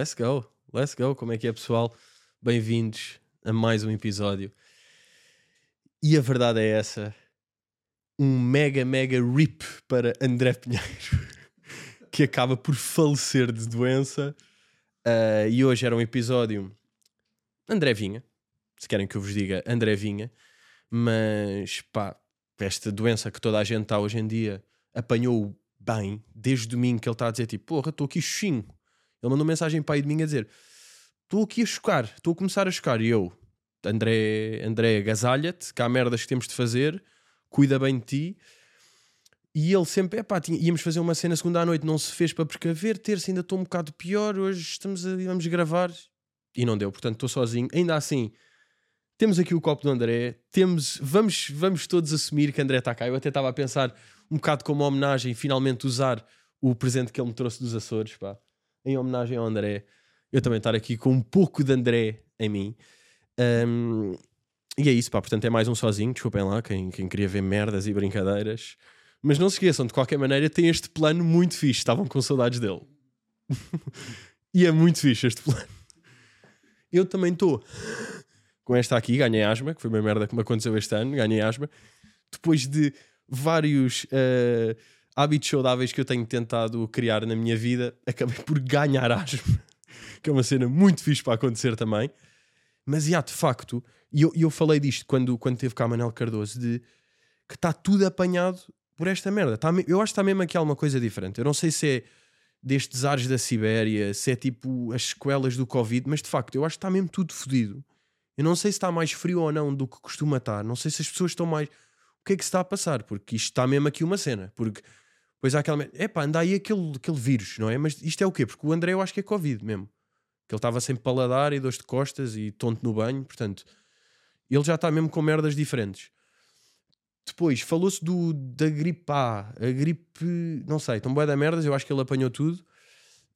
Let's go, let's go. Como é que é, pessoal? Bem-vindos a mais um episódio. E a verdade é essa: um mega, mega rip para André Pinheiro, que acaba por falecer de doença. Uh, e hoje era um episódio André Vinha, se querem que eu vos diga André Vinha, mas pá, esta doença que toda a gente está hoje em dia apanhou bem desde domingo que ele está a dizer tipo, porra, estou aqui xoxinho. Ele mandou mensagem para aí de mim a dizer: Estou aqui a chocar, estou a começar a chocar. E eu, André, André agasalha-te, que há merdas que temos de fazer, cuida bem de ti. E ele sempre, é pá, íamos fazer uma cena segunda à noite, não se fez para precaver, terça ainda estou um bocado pior, hoje estamos a, vamos gravar. E não deu, portanto estou sozinho. Ainda assim, temos aqui o copo do André, temos, vamos, vamos todos assumir que André está cá. Eu até estava a pensar um bocado como homenagem, finalmente usar o presente que ele me trouxe dos Açores, pá em homenagem ao André, eu também estar aqui com um pouco de André em mim. Um, e é isso, pá. Portanto, é mais um sozinho. Desculpem lá, quem, quem queria ver merdas e brincadeiras. Mas não se esqueçam, de qualquer maneira, tem este plano muito fixe. Estavam com saudades dele. e é muito fixe este plano. Eu também estou com esta aqui. Ganhei asma, que foi uma merda que me aconteceu este ano. Ganhei asma. Depois de vários. Uh, hábitos saudáveis que eu tenho tentado criar na minha vida, acabei por ganhar asma, que é uma cena muito fixe para acontecer também. Mas, já, de facto, e eu, eu falei disto quando, quando teve cá Manel Cardoso, de que está tudo apanhado por esta merda. Tá, eu acho que está mesmo aqui alguma coisa diferente. Eu não sei se é destes ares da Sibéria, se é tipo as sequelas do Covid, mas de facto, eu acho que está mesmo tudo fodido. Eu não sei se está mais frio ou não do que costuma estar. Não sei se as pessoas estão mais. O que é que se está a passar? Porque isto está mesmo aqui uma cena. Porque Pois há aquela. Epá, anda aí aquele, aquele vírus, não é? Mas isto é o quê? Porque o André eu acho que é Covid mesmo. Que ele estava sem paladar e dores de costas e tonto no banho, portanto, ele já está mesmo com merdas diferentes. Depois, falou-se do, da gripe A, a gripe, não sei, tão boa da merdas, eu acho que ele apanhou tudo.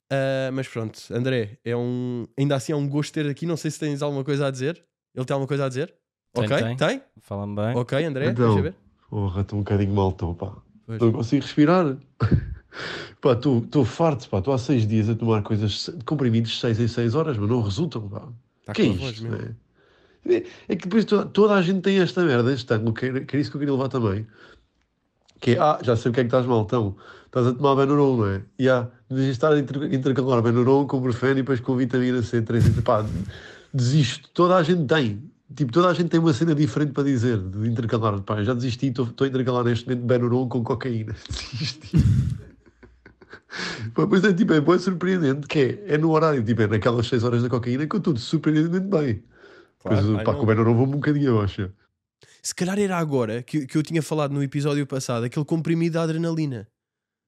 Uh, mas pronto, André, é um, ainda assim é um gosto ter aqui. Não sei se tens alguma coisa a dizer. Ele tem alguma coisa a dizer? Tem, ok, tem. tem? Fala-me bem. Ok, André, então, deixa ver. Porra, estou um bocadinho mal, estou, pá. Pois. Não consigo respirar. pá, estou farto, pá. Estou há seis dias a tomar coisas de comprimidos seis em seis horas, mas não resultam, pá. Tá que é isto, né? É, é que depois toda, toda a gente tem esta merda este ano, que era, que era isso que eu queria levar também. Que é, ah, já sei o que é que estás mal, então. Estás a tomar Benuron, não é? E ah, devias estar a inter, intercalar Benuron com Brufen e depois com vitamina C3. Pá, desisto. Toda a gente tem. Tipo, toda a gente tem uma cena diferente para dizer de intercalar. Pá, já desisti, estou a intercalar neste momento Benuron com cocaína. Desisti. Pá, pois é, tipo, é bem surpreendente que é, é no horário, tipo, é naquelas 6 horas da cocaína que eu estou surpreendentemente bem. Claro, Pois, ai, pá, não. com o Benuron vou um bocadinho abaixo. Se calhar era agora que, que eu tinha falado no episódio passado, aquele comprimido de adrenalina.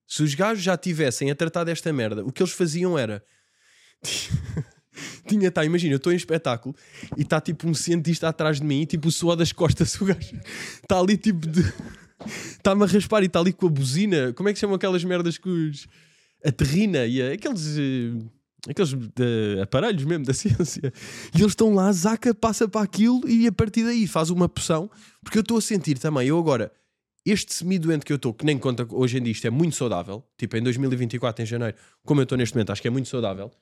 Se os gajos já tivessem a tratar desta merda, o que eles faziam era. Tinha, tá, imagina, eu estou em espetáculo e está tipo um cientista atrás de mim e tipo o suor das costas, o gajo está ali tipo de. Está-me a raspar e está ali com a buzina. Como é que chamam aquelas merdas que os. A terrina e a- aqueles. eh, Aqueles eh, aparelhos mesmo da ciência. E eles estão lá, zaca passa para aquilo e a partir daí faz uma poção. Porque eu estou a sentir também, eu agora, este semi-doente que eu estou, que nem conta hoje em dia, isto é muito saudável. Tipo, em 2024, em janeiro, como eu estou neste momento, acho que é muito saudável.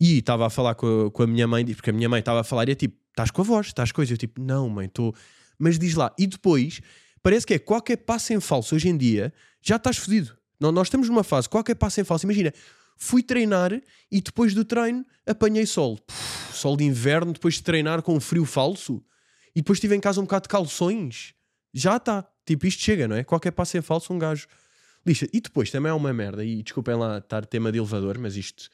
E estava a falar com a, com a minha mãe, porque a minha mãe estava a falar e é tipo, estás com a voz, estás coisa. Eu tipo, não, mãe, estou. Mas diz lá. E depois, parece que é qualquer passo em falso hoje em dia, já estás fodido. Não, nós estamos numa fase, qualquer passo em falso. Imagina, fui treinar e depois do treino apanhei sol. Puf, sol de inverno, depois de treinar com frio falso. E depois estive em casa um bocado de calções. Já está. Tipo, isto chega, não é? Qualquer passo em falso, um gajo lixa. E depois também há uma merda, e desculpem lá estar tema de elevador, mas isto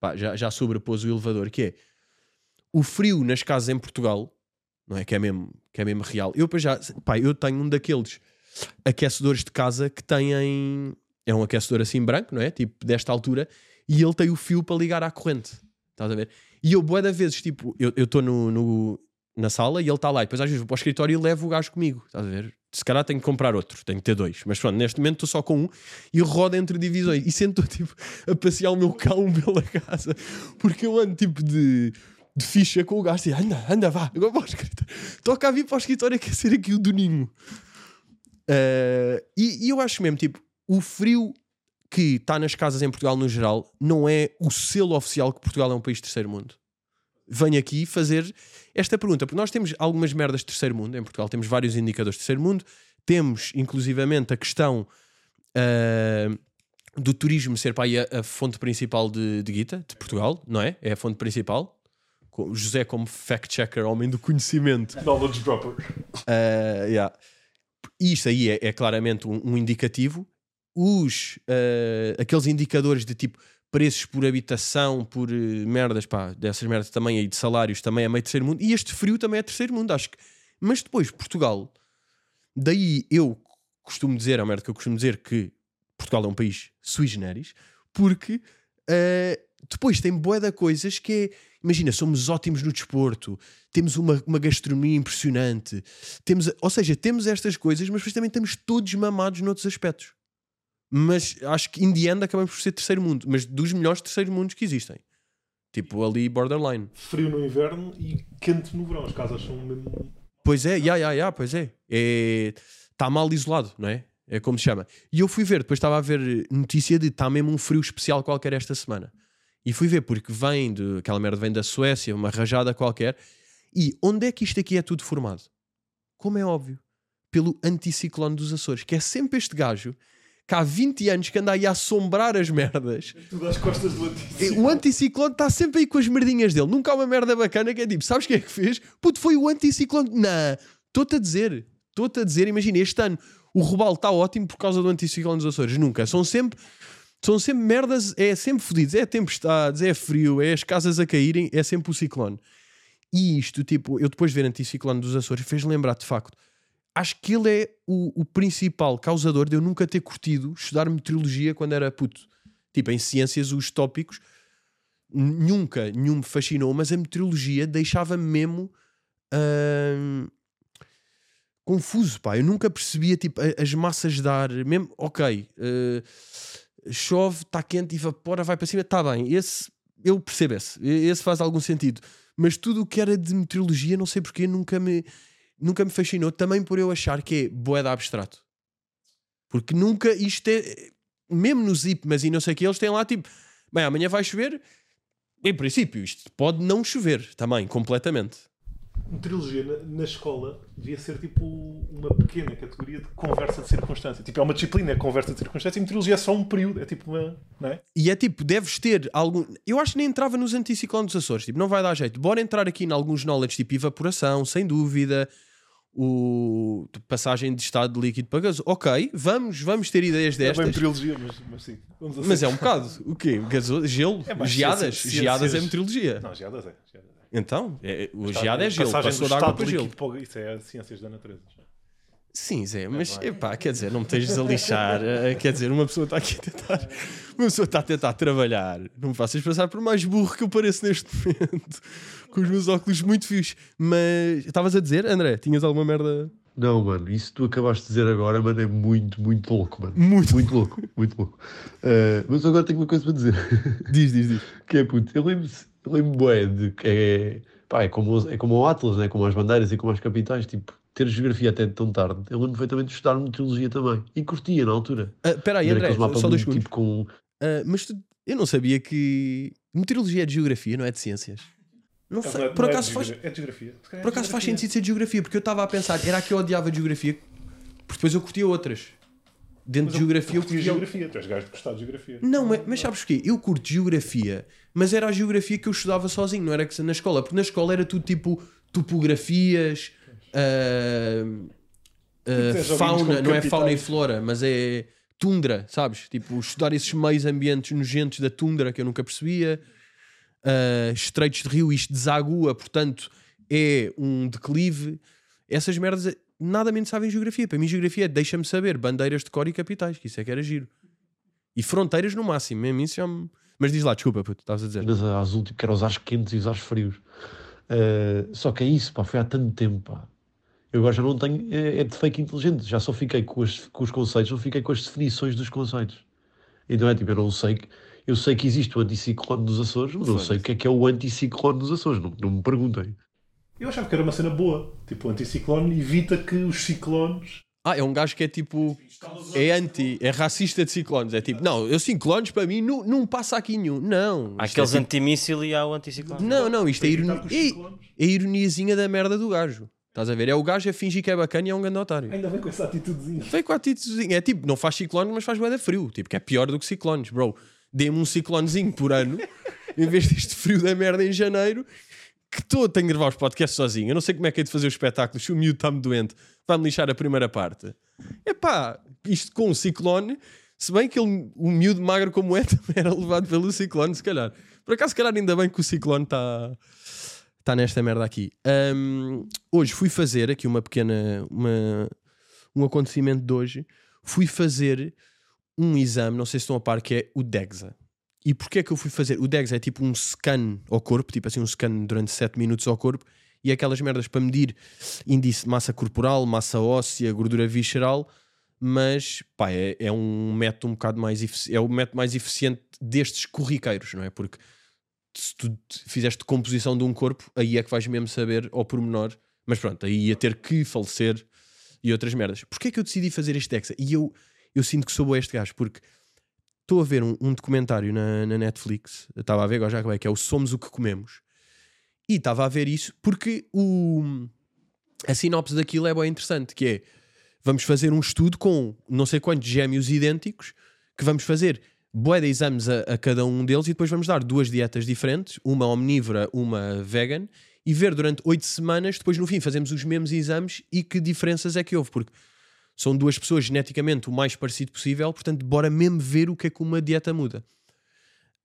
pá, já, já sobrepôs o elevador, que é o frio nas casas em Portugal, não é? Que é mesmo, que é mesmo real. Eu, já, pá, eu tenho um daqueles aquecedores de casa que têm. É um aquecedor assim branco, não é? Tipo, desta altura, e ele tem o fio para ligar à corrente. Estás a ver? E eu, boa da vezes, tipo, eu estou no, no- na sala e ele está lá, e depois às vezes vou para o escritório e levo o gajo comigo. Estás a ver? Se calhar tenho que comprar outro, tenho que ter dois. Mas pronto, neste momento estou só com um e rodo entre divisões. E sento tipo a passear o meu cão pela casa, porque eu ando tipo de, de ficha com o gajo e anda, anda, vá, agora para o escritório. Toca a vir para o escritório quer ser aqui o doninho. Eh, e, e eu acho mesmo, tipo, o frio que está nas casas em Portugal no geral não é o selo oficial que Portugal é um país terceiro mundo. Venho aqui fazer esta pergunta, porque nós temos algumas merdas de terceiro mundo em Portugal, temos vários indicadores de terceiro mundo, temos inclusivamente a questão uh, do turismo ser para aí a, a fonte principal de, de guita de Portugal, não é? É a fonte principal. Com- José, como fact-checker, homem do conhecimento, Knowledge dropper. Uh, yeah. Isto aí é, é claramente um, um indicativo. Os, uh, aqueles indicadores de tipo preços por habitação, por uh, merdas, pá, dessas merdas também aí de salários, também é meio terceiro mundo. E este frio também é terceiro mundo, acho que. Mas depois, Portugal, daí eu costumo dizer, é uma merda que eu costumo dizer que Portugal é um país sui generis, porque uh, depois tem bué de coisas que é, imagina, somos ótimos no desporto, temos uma, uma gastronomia impressionante, temos, ou seja, temos estas coisas, mas depois também estamos todos mamados noutros aspectos. Mas acho que in the end acabamos por ser terceiro mundo, mas dos melhores terceiros mundos que existem. Tipo ali borderline. Frio no inverno e quente no verão. As casas são mesmo. Pois é, ya, ya, ya, pois é. Está mal isolado, não é? É como se chama. E eu fui ver, depois estava a ver notícia de está mesmo um frio especial qualquer esta semana. E fui ver porque vem de aquela merda vem da Suécia, uma rajada qualquer. E onde é que isto aqui é tudo formado? Como é óbvio, pelo anticiclone dos Açores, que é sempre este gajo que há 20 anos que anda aí a assombrar as merdas. Tudo às costas do E antigo. O anticiclone está sempre aí com as merdinhas dele. Nunca há uma merda bacana que é tipo, sabes quem é que fez? Puto, foi o anticiclone. Não, estou-te a dizer, estou-te a dizer, imagina, este ano o Robalo está ótimo por causa do anticiclone dos Açores. Nunca. São sempre, são sempre merdas, é sempre fodidos. É tempestades, é frio, é as casas a caírem, é sempre o ciclone. E isto, tipo, eu depois de ver anticiclone dos Açores, fez lembrar de facto. Acho que ele é o, o principal causador de eu nunca ter curtido estudar meteorologia quando era puto. Tipo, em ciências, os tópicos nunca, nenhum me fascinou, mas a meteorologia deixava-me mesmo hum, confuso, pá. Eu nunca percebia, tipo, as massas de ar, mesmo, ok, eh, chove, está quente, evapora, vai para cima, está bem. Esse, eu percebo esse, esse faz algum sentido. Mas tudo o que era de meteorologia, não sei porquê, nunca me, nunca me fascinou. Também por eu achar que é boeda abstrato. Porque nunca isto é. Mesmo no Zip, mas e não sei o que, eles têm lá tipo. Bem, amanhã vai chover. Em princípio, isto pode não chover também, completamente. Meteorologia na, na escola devia ser tipo uma pequena categoria de conversa de circunstância. Tipo, é uma disciplina, é conversa de circunstância e meteorologia é só um período. É tipo uma. Não é? E é tipo, deves ter algum. Eu acho que nem entrava nos anticiclones dos Açores, tipo, não vai dar jeito. Bora entrar aqui em alguns knowledge, tipo evaporação, sem dúvida, o passagem de estado de líquido para gaso. Ok, vamos, vamos ter ideias É bem destas. meteorologia, mas, mas sim. Vamos Mas é um bocado. O quê? Gaso... Gelo? É mais geadas? ciência- geadas é meteorologia. Não, geadas é. geadas é. Então, é, o Está- geada é gelo, passagem passou do de água para gelo. para Isso é ciências da natureza. Sim, Zé, mas bem. epá, quer dizer, não me estejas a lixar. eh, quer dizer, uma pessoa está aqui a tentar. Uma pessoa está a tentar trabalhar. Não me faças passar por mais burro que eu pareço neste momento. Com os meus óculos muito fios. Mas estavas a dizer, André, tinhas alguma merda Não, mano, isso que tu acabaste de dizer agora, mano, é muito, muito louco, mano. muito. Muito louco, muito louco. Eh, mas agora tenho uma coisa para dizer. Diz, diz, diz. Que é, puto, eu lembro-me eu lembro bué de que é, pá, é, como, é como o Atlas, né? como as bandeiras e como as capitais, tipo, ter geografia até tão tarde. Eu lembro perfeitamente de estudar meteorologia também. E curtia na altura. Ah, Espera aí, Ver André, só dois segundos. tipo, com... Ah, mas tu- eu não sabia que. Meteorologia é de geografia, não é de ciências. Não Não fa- é- por não é acaso de faz. É de geografia. É Por de acaso faz geografia. sentido ser de geografia, porque eu estava a pensar, era que eu odiava de geografia, porque depois eu curtia outras. Dentro Mas de geografia eu curti curtia. geografia. Tu és gajo de gostar de geografia. Não, mas, mas sabes porquê? Eu curto geografia, mas era a geografia que eu estudava sozinho, não era que na escola, porque na escola era tudo tipo topografias, Tens ouvintes fauna, não é fauna e flora, mas é tundra, sabes? Tipo, estudar esses meios ambientes nojentos da tundra que eu nunca percebia, ah, estreitos de rio, isto desagua, portanto é um declive. Essas merdas nada menos sabem geografia. Para mim, geografia é deixa-me saber bandeiras de cor e capitais, que isso é que era giro. E fronteiras no máximo, mesmo isso já me... Mas diz lá, desculpa, puto, estavas a dizer. Mas azul, tipo, que era os ares quentes e os ares frios. Eh, só que é isso, pá, foi há tanto tempo, pá. Eu agora já não tenho, é, é de fake inteligente, já só fiquei com, as, com os conceitos, não fiquei com as definições dos conceitos. Então é tipo, eu não sei, que- eu sei que existe o anticiclone dos Açores, mas não sei o que é que é o anticiclone dos Açores, não, não me perguntem. Eu achava que era uma cena boa. Tipo, o anticiclone evita que os ciclones. Ah, é um gajo que é tipo. É anti, é racista de ciclones. É tipo, não, eu ciclones para mim não, não passa aqui nenhum. Não. Há isto aqueles é tipo- antimíssil e há o anticiclone. Não, não, isto é, os é, é a ironiazinha da merda do gajo. Estás a ver? É o gajo a fingir que é bacana e é um grande otário. Ainda bem com essa atitudezinha. Veio com a atitudezinha. É tipo, não faz ciclones, mas faz bué frio. Tipo, que é pior do que ciclones, bro. Dê-me um ciclonezinho por ano, em vez deste frio da merda em janeiro, que estou tenho de gravar os podcasts sozinho. Eu não sei como é que é de fazer os espetáculos. Se o miúdo está-me doente, vai-me lixar a primeira parte. Epá, isto com um ciclone, se bem que ele, o miúdo magro como é, também era levado pelo ciclone, se calhar. Por acaso, se calhar, ainda bem que o ciclone está está nesta merda aqui. Ahm, hoje fui fazer aqui uma pequena. Uma, um acontecimento de hoje. Fui fazer um exame, não sei se estão a par, que é o DEXA. E porquê é que eu fui fazer? O DEXA é tipo um scan ao corpo, tipo assim, um scan durante 7 minutos ao corpo, e aquelas merdas para medir índice de massa corporal, massa óssea, gordura visceral, mas pá, é, é um método um bocado mais efici- é o método mais eficiente destes corriqueiros, não é? Porque se tu te fizeste composição de um corpo, aí é que vais mesmo saber ao pormenor, mas pronto, aí ia ter que falecer e outras merdas. Porquê é que eu decidi fazer este Dexa? E eu, eu sinto que sou este gajo, porque estou a ver um, um documentário na, na Netflix, estava a ver, agora já acabei, que é o Somos o que Comemos, e estava a ver isso porque o, a sinopse daquilo é bem interessante, que é vamos fazer um estudo com não sei quantos gêmeos idênticos que vamos fazer bué de exames a, a cada um deles e depois vamos dar duas dietas diferentes, uma omnívora, uma vegan, e ver durante oito semanas, depois no fim fazemos os mesmos exames e que diferenças é que houve, porque são duas pessoas geneticamente o mais parecido possível, portanto, bora mesmo ver o que é que uma dieta muda.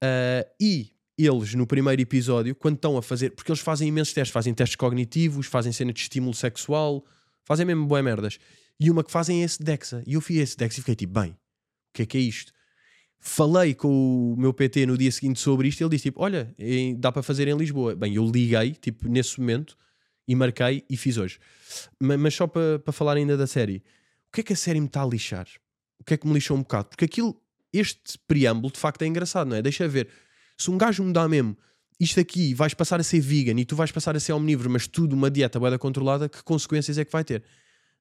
Ah, e eles, no primeiro episódio, quando estão a fazer, porque eles fazem imensos testes, fazem testes cognitivos, fazem cena de estímulo sexual, fazem mesmo boé merdas. E uma que fazem é esse DEXA. E eu fiz esse DEXA e fiquei tipo, bem, o que é que é isto? Falei com o meu PT no dia seguinte sobre isto e ele disse tipo, olha, dá para fazer em Lisboa. Bem, eu liguei, tipo, nesse momento, e marquei e fiz hoje. Ma- Mas, só para para falar ainda da série, o que é que a série me está a lixar? O que é que me lixou um bocado? Porque aquilo, este preâmbulo, de facto é engraçado, não é? Deixa ver. Se um gajo me dá mesmo isto aqui, vais passar a ser vegan e tu vais passar a ser omnívoro, mas tudo uma dieta bué da controlada, que consequências é que vai ter?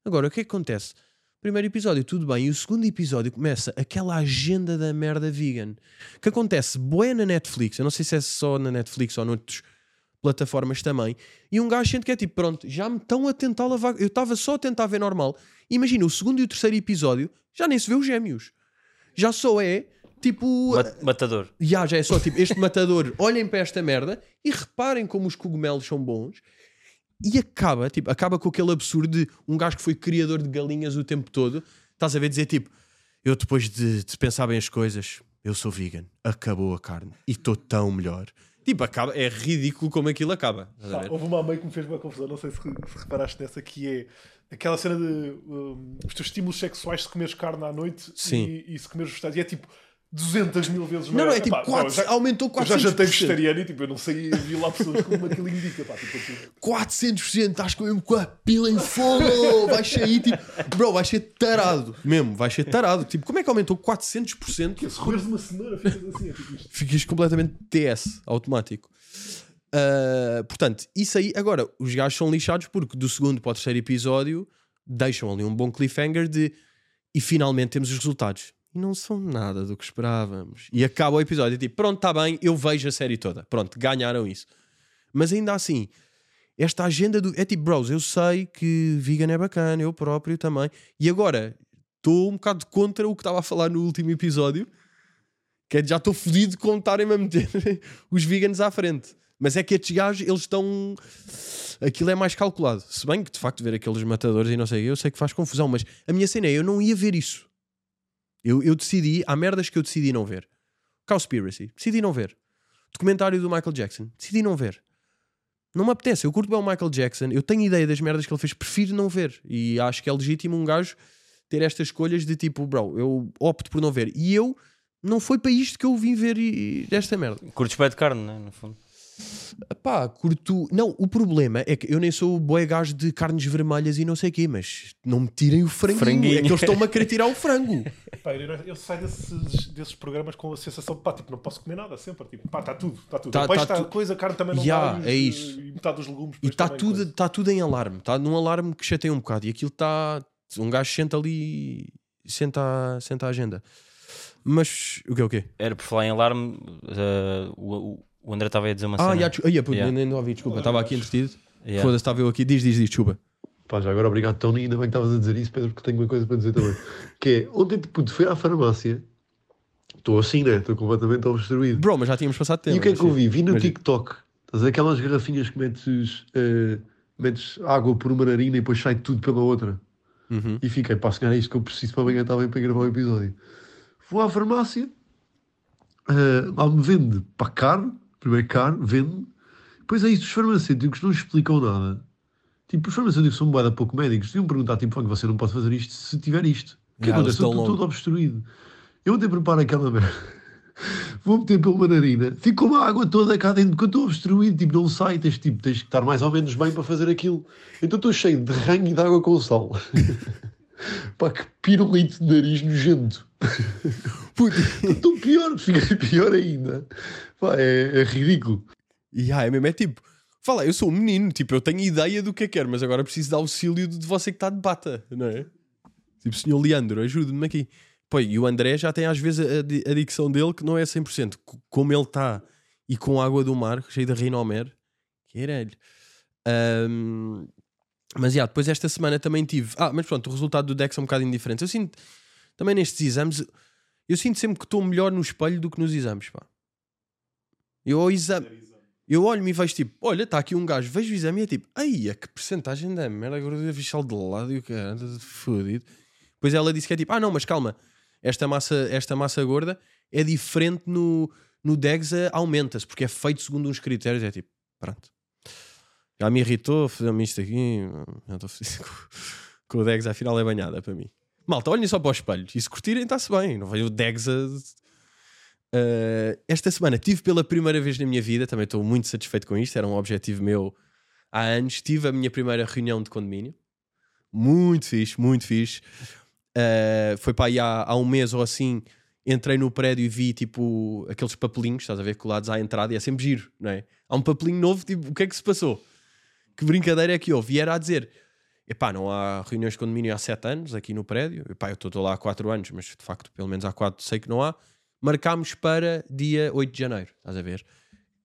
Agora, o que é que acontece? Primeiro episódio, tudo bem, e o segundo episódio começa aquela agenda da merda vegan que acontece bué na Netflix. Eu não sei se é só na Netflix ou noutras plataformas também. E um gajo sente que é tipo, pronto, já me estão a tentar lavar. Eu estava só a tentar ver normal. Imagina, o segundo e o terceiro episódio já nem se vê os gêmeos. Já só é tipo. Ma- Matador. Já, já é só tipo, este matador, olhem para esta merda e reparem como os cogumelos são bons. E acaba, tipo, acaba com aquele absurdo de um gajo que foi criador de galinhas o tempo todo. Estás a ver dizer tipo, eu depois de, de pensar bem as coisas, eu sou vegan, acabou a carne e estou tão melhor. Tipo, acaba, é ridículo como aquilo acaba. Estás a Pá, ver? houve uma mãe que me fez uma confusão, não sei se, se reparaste nessa, que é aquela cena de um, os teus estímulos sexuais se comeres carne à noite Sim. E, e se comeres vegetais. E é tipo 200 mil vezes Não, não, maior. é tipo, Pá, quatro- já, aumentou eu já 400%. jantei vegetariano e tipo, eu não sei, vi lá pessoas como aquilo indica. Pá, tipo, aquilo- 400%, estás com mesmo com a pila em fogo, vais sair tipo, bro, vais ser tarado, mesmo, vais ser tarado. Tipo, como é que aumentou 400%? que se roeres uma cenoura, ficas assim. É tipo isto. ficas completamente TS automático. Uh, portanto, isso aí. Agora, os gajos são lixados porque do segundo para o terceiro episódio deixam ali um bom cliffhanger de e finalmente temos os resultados. E não são nada do que esperávamos. E acaba o episódio tipo, pronto, está bem, eu vejo a série toda. Pronto, ganharam isso. Mas ainda assim, esta agenda do. É tipo, bros, eu sei que vegan é bacana, eu próprio também. E agora estou um bocado contra o que estava a falar no último episódio. Que é já estou fodido com estarem a meter os veganos à frente. Mas é que estes gajos, eles estão. Aquilo é mais calculado. Se bem que de facto ver aqueles matadores e não sei, eu sei que faz confusão, mas a minha cena é eu não ia ver isso. Eu, eu decidi, há merdas que eu decidi não ver. Cowspiracy, decidi não ver. Documentário do Michael Jackson, decidi não ver. Não me apetece, eu curto bem o Michael Jackson, eu tenho ideia das merdas que ele fez, prefiro não ver. E acho que é legítimo um gajo ter estas escolhas de tipo, bro, eu opto por não ver. E eu, não foi para isto que eu vim ver e, esta merda. Curtes pé de carne, né? No fundo. Pá, curto. Não, o problema é que eu nem sou boi gajo de carnes vermelhas e não sei o quê, mas não me tirem o franguinho. Franguinho. É que eles estão-me a querer tirar o frango. Pá, eu, eu saio desses, desses programas com a sensação de pá, tipo, não posso comer nada sempre. Tipo, pá, está tudo, está tudo. Tá- o peixe tá está tu- coisa, a carne também não Ya, está. é e- isso. E metade dos legumes. E depois está tudo, tá tudo em alarme. Está num alarme que chateia um bocado. E aquilo está Um gajo senta ali senta, a- senta a agenda. Mas o que é o quê? Era por falar em alarme, eh, o, o- o André estava a dizer uma Ah, cena. já, desculpa, Ia, puto, Yeah. nem, nem ouvi, desculpa, estava aqui entretido. Yeah. Foda-se, estava eu aqui. Diz, diz, diz, desculpa. Pá, já agora obrigado, Tony. Ainda bem que estavas a dizer isso, Pedro, porque tenho uma coisa para dizer também. que é, ontem, puto, fui à farmácia. Estou assim, né? Estou completamente obstruído. Bro, mas já tínhamos passado tempo. E o que é que eu vi? Vi no Mas- TikTok. Estás a ver aquelas garrafinhas que metes, eh, metes água por uma narina e depois sai tudo pela outra. Uhum. E fiquei, pá, se calhar é isto que eu preciso para amanhã, bem para gravar o episódio. Vou à farmácia, eh, lá me vende, pá, caro, primeiro caro, vende. Depois é isso, os farmacêuticos não explicam nada. Tipo, os farmacêuticos são boada pouco médicos. Deviam perguntar, tipo, "Fuck, você não pode fazer isto se tiver isto. O que Yeah, acontece? estou todo obstruído. Eu até preparo aquela merda. Vou meter pela narina, fico com a água toda cá dentro, porque eu estou obstruído, tipo, não sai, tens, tipo, tens que estar mais ou menos bem para fazer aquilo. Então estou cheio de ranho e de água com sal. Pá, que pirulito de nariz nojento. Estou pior, fiquei pior ainda. Pá, é, é ridículo. E ah, é mesmo, é tipo, fala, eu sou um menino, tipo, eu tenho ideia do que é que quero, mas agora preciso de auxílio de você que está de bata, não é? Tipo, senhor Leandro, ajude-me aqui. Pô, e o André já tem às vezes a, a dicção dele que não é 100%. C- Como ele está e com água do mar, cheio de rinomer, caralho. Ahm, mas já, depois esta semana também tive. Ah, mas pronto, o resultado do Dex é um bocado indiferente. Eu sinto, também nestes exames, eu sinto sempre que estou melhor no espelho do que nos exames, pá. Eu ao exame. Eu olho-me e vejo tipo, olha, está aqui um gajo, vejo o exame e é tipo, ai, a que porcentagem da merda, agora eu fichal de lado e o cara, fodido. Depois ela disse que é tipo, ah não, mas calma, esta massa, esta massa gorda é diferente no, no DEXA, aumenta-se, porque é feito segundo uns critérios, é tipo, pronto. Já me irritou, fazendo isto aqui, já estou feliz com, o DEXA, afinal é banhada para mim. Malta, olhem só para os espelhos, e se curtirem está-se bem, não vejo o DEXA... Uh, esta semana tive pela primeira vez na minha vida, também estou muito satisfeito com isto, era um objetivo meu há anos. Tive a minha primeira reunião de condomínio, muito fixe, muito fixe. Uh, foi para aí há, há um mês ou assim. Entrei no prédio e vi tipo aqueles papelinhos, estás a ver, colados à entrada, e é sempre giro, não é? Há um papelinho novo, tipo, o que é que se passou? Que brincadeira é que houve? E era a dizer: epá, não há reuniões de condomínio há sete anos aqui no prédio, epá, eu estou lá há quatro anos, mas de facto, pelo menos há quatro, sei que não há marcámos para dia 8 de janeiro, estás a ver?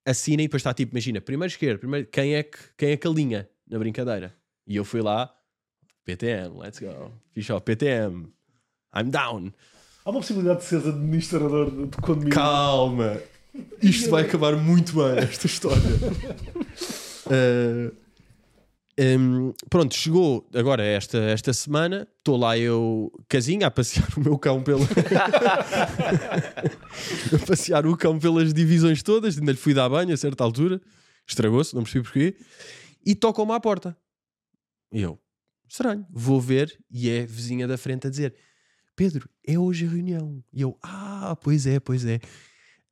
Assina e depois está tipo, imagina, primeiro esquerdo, primeiro, quem é que, quem é que alinha na brincadeira? E eu fui lá, PTM, let's go. Fiz PTM, I'm down. Há uma possibilidade de seres administrador de, de condomínio. Calma, isto vai acabar muito bem, esta história. Uh, um, pronto, chegou agora esta, esta semana. Estou lá eu, casinha, a passear o meu cão pela. a passear o cão pelas divisões todas. Ainda lhe fui dar banho a certa altura. Estragou-se, não percebi porquê. E tocam-me à porta. E eu, estranho, vou ver. E é vizinha da frente a dizer: Pedro, é hoje a reunião. E eu, ah, pois é, pois é.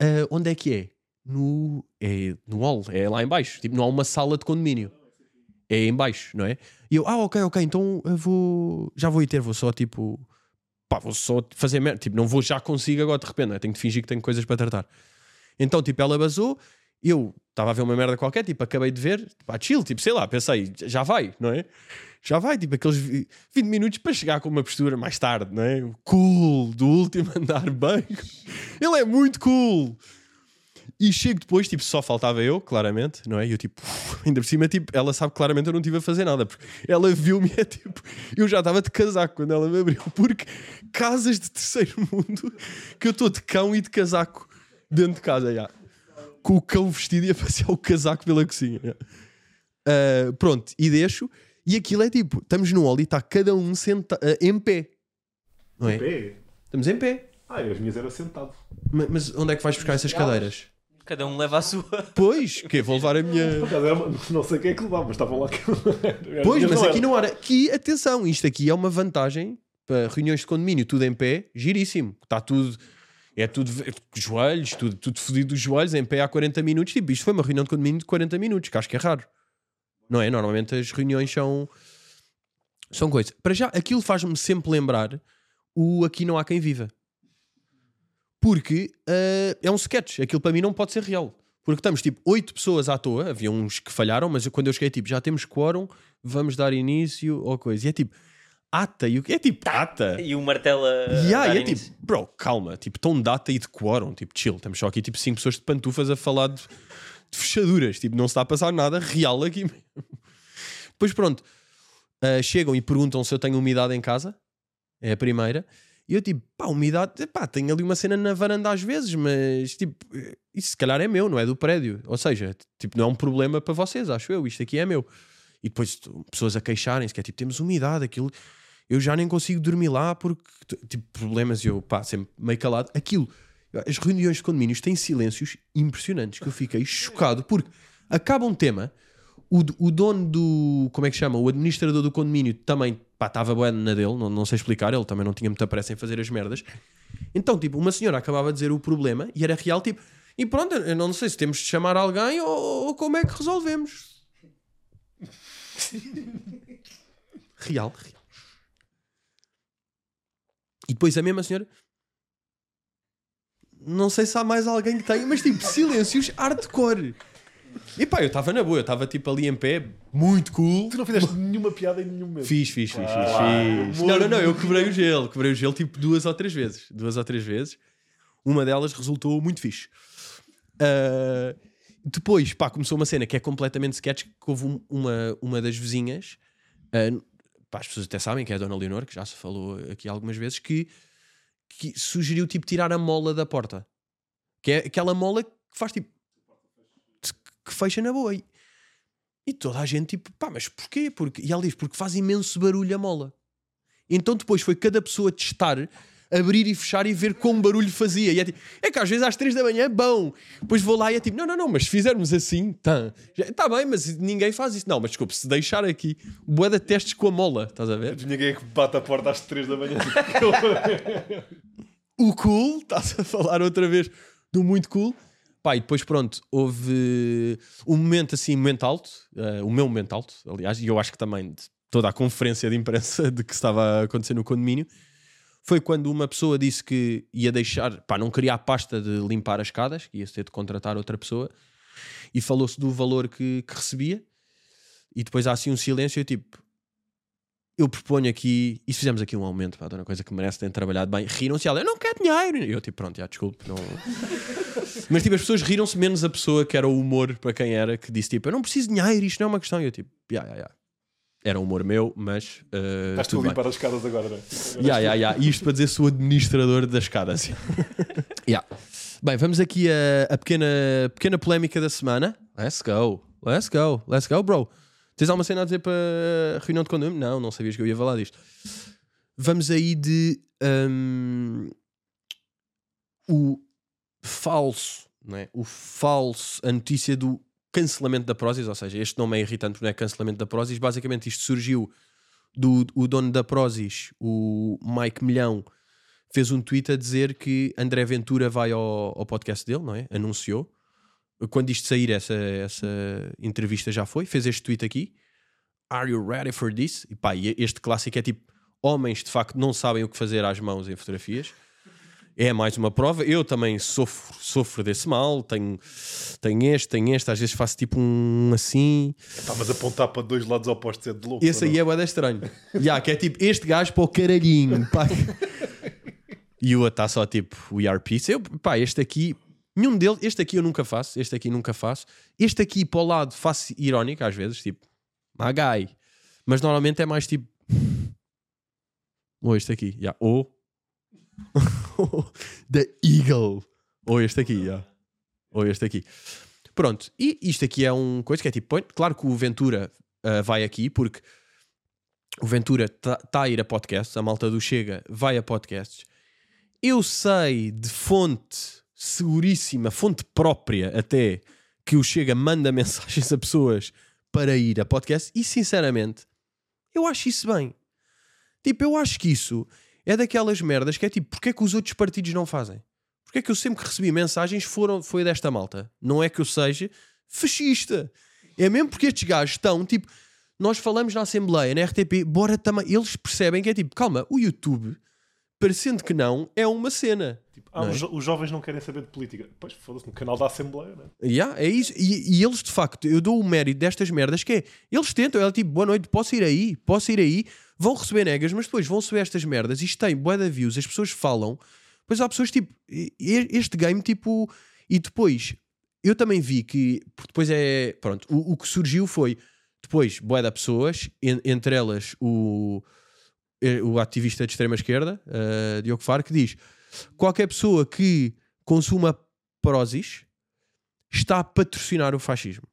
Ah, onde é que é? No, é no hall, é lá em baixo. Tipo, não há uma sala de condomínio. É em baixo, não é? E eu, ah, ok, ok, então eu vou. Já vou ir ter, vou só tipo. Pá, vou só fazer merda. Tipo, não vou já consigo agora de repente, não é? tenho de fingir que tenho coisas para tratar. Então, tipo, ela basou, eu estava a ver uma merda qualquer, tipo, acabei de ver, tipo, chill, tipo, sei lá, pensei, já vai, não é? Já vai, tipo, aqueles vi- 20 minutos para chegar com uma postura mais tarde, não é? Cool, do último andar bem. Ele é muito cool. E chego depois, tipo, só faltava eu, claramente, não é? E eu, tipo, ainda por cima, tipo, ela sabe que claramente eu não estive a fazer nada, porque ela viu-me, é tipo, eu já estava de casaco quando ela me abriu, porque casas de terceiro mundo, que eu estou de cão e de casaco dentro de casa, já. Com o cão vestido e a passear o casaco pela cozinha. Ah, pronto, e deixo, e aquilo é tipo, estamos no óleo e está cada um senta ah, em pé, não é? Pé. Estamos em pé. Ah, as minhas era sentado. Ma- Mas onde é que vais buscar essas cadeiras? Cada um leva a sua. Pois, que vou levar a minha. Uma- não sei quem é que levava, mas estavam lá. Pois, mas não aqui não era. Aqui, atenção, isto aqui é uma vantagem para reuniões de condomínio, tudo em pé, giríssimo. Está tudo. É tudo. Joelhos, tudo, tudo fodido dos joelhos, em pé há 40 minutos. Tipo, isto foi uma reunião de condomínio de 40 minutos, que acho que é raro. Não é? Normalmente as reuniões são. São coisas. Para já, aquilo faz-me sempre lembrar o Aqui Não Há Quem Viva. Porque ah, é um sketch. Aquilo para mim não pode ser real. Porque estamos tipo oito pessoas à toa. Havia uns que falharam, mas quando eu cheguei, tipo, já temos quórum, vamos dar início ou coisa. E é tipo, ata. E o que é tipo ata? E o martelo a Yeah, e é início. tipo, bro, calma, tipo, tão data e de quórum, tipo, chill, estamos só aqui tipo cinco pessoas de pantufas a falar de, de fechaduras, tipo, não se está a passar nada real aqui mesmo. Depois pronto, ah, chegam e perguntam se eu tenho umidade em casa, é a primeira, e eu tipo, pá, umidade, pá, tenho ali uma cena na varanda às vezes, mas tipo, isso se calhar é meu, não é do prédio, ou seja, tipo, não é um problema para vocês, acho eu, isto aqui é meu. E depois pessoas a queixarem-se, que é tipo, temos umidade, aquilo eu já nem consigo dormir lá porque, tipo, problemas, e eu, pá, sempre meio calado. Aquilo, as reuniões de condomínios têm silêncios impressionantes que eu fiquei chocado porque acaba um tema, o, o dono do, como é que chama? O administrador do condomínio também, estava boa na dele, não, não sei explicar, ele também não tinha muita pressa em fazer as merdas. Então, tipo, uma senhora acabava de dizer o problema e era real, tipo, e pronto, eu não sei se temos de chamar alguém ou, ou como é que resolvemos. real, real. E depois a mesma senhora. Não sei se há mais alguém que tem, mas tipo, silêncios hardcore. E pá, eu estava na boa, eu estava tipo ali em pé, muito cool. Tu não fizeste nenhuma piada em nenhum momento. Fiz, fiz, fiz, fiz, fiz. Não, não, não, eu quebrei o gelo, quebrei o gelo tipo duas ou três vezes. Duas ou três vezes. Uma delas resultou muito fixe. Ah, depois, pá, começou uma cena que é completamente sketch, que houve um- uma, uma das vizinhas, ah, pá, as pessoas até sabem que é a Dona Leonor, que já se falou aqui algumas vezes, que, que sugeriu tipo tirar a mola da porta. Que é aquela mola que faz tipo que fecha na boa. E, toda a gente tipo, pá, mas porquê? Porque, e ela diz, porque faz imenso barulho a mola. Então depois foi cada pessoa testar, abrir e fechar e ver como barulho fazia. E é, tipo, é que às vezes às 3 da manhã é bom. Depois vou lá e é tipo, não, não, não, mas se fizermos assim, tá, já, tá bem, mas ninguém faz isso. Não, mas desculpe, se deixar aqui, boa de testes com a mola, estás a ver? Ninguém é que bate a porta às 3 da manhã. o cool, estás a falar outra vez do muito cool. Pá, e depois pronto, houve um momento assim, momento alto, eh, o meu momento alto, aliás, e eu acho que também de toda a conferência de imprensa de que estava a acontecer no condomínio, foi quando uma pessoa disse que ia deixar, pá, não queria a pasta de limpar as escadas, que ia ter de contratar outra pessoa, e falou-se do valor que, que recebia, e depois há assim um silêncio, eu tipo, eu proponho aqui, e se fizemos aqui um aumento, pá, uma coisa que merece, tem trabalhado bem, riram-se, ela, eu não quero dinheiro, eu tipo, pronto, já, desculpe, não... Mas tipo, as pessoas riram-se menos a pessoa que era o humor para quem era, que disse tipo, eu não preciso de dinheiro, isto não é uma questão, e eu tipo, ya, ya, ya. Era um humor meu, mas uh, Estás tu tudo a limpar as escadas agora, não é? Ya, ya. E Isto para dizer sou administrador das escadas. Ya. Bem, vamos aqui a, a pequena, pequena polémica da semana. Let's go, let's go, let's go, bro. Tens alguma cena a dizer para a reunião de condomínio? Não, não sabias que eu ia falar disto. Vamos aí de hum, o falso, não é? O falso, a notícia do cancelamento da Prozis, ou seja, este nome é irritante porque não é cancelamento da Prozis. Basicamente, isto surgiu do o dono da Prozis, o Mike Milhão, fez um tweet a dizer que André Ventura vai ao, ao podcast dele, não é? Anunciou. Quando isto sair, essa, essa entrevista já foi. Fez este tweet aqui. Are you ready for this? E pá, este clássico é tipo: homens de facto não sabem o que fazer às mãos em fotografias. É mais uma prova. Eu também sofro, sofro desse mal. Tenho, tenho este, tenho este. Às vezes faço tipo um assim. Pá, mas apontar para dois lados opostos é de louco. Esse aí é bué da estranho. Ya, que é tipo este gajo para o caralhinho. Pá. E o outro está só tipo We are peace. Eu, pá, este aqui, nenhum deles, este aqui eu nunca faço. Este aqui nunca faço. Este aqui para o lado faço irónico às vezes, tipo guy. Mas normalmente é mais tipo ou este aqui, ya. ou The Eagle. Ou este aqui, ya. ou este aqui. Pronto, e isto aqui é um coisa que é tipo, claro que o Ventura ah, vai aqui porque o Ventura está a ir a podcasts, a malta do Chega vai a podcasts. Eu sei de fonte seguríssima, fonte própria até, que o Chega manda mensagens a pessoas para ir a podcast e sinceramente eu acho isso bem. Tipo, eu acho que isso é daquelas merdas que é tipo, porque é que os outros partidos não fazem? Porque é que eu sempre que recebi mensagens foram, foi desta malta? Não é que eu seja fascista. É mesmo porque estes gajos estão, tipo, nós falamos na Assembleia, na RTP, bora também. Eles percebem que é tipo, calma, o YouTube parecendo que não, é uma cena. Tipo, ah, é? os, jo- os jovens não querem saber de política. Pois, foda-se, no canal da Assembleia, né? Yeah, é isso. E, e eles, de facto, eu dou o mérito destas merdas que é, eles tentam, ela tipo, boa noite, posso ir aí, posso ir aí, vão receber negas, mas depois vão receber estas merdas, isto tem bué de views, as pessoas falam, depois há pessoas tipo, este game, tipo, e depois, eu também vi que, depois é, pronto, o, o que surgiu foi, depois, bué de pessoas, en- entre elas o, o ativista de extrema-esquerda, eh, Diogo Faro, que diz, qualquer pessoa que consuma Prozis, está a patrocinar o fascismo.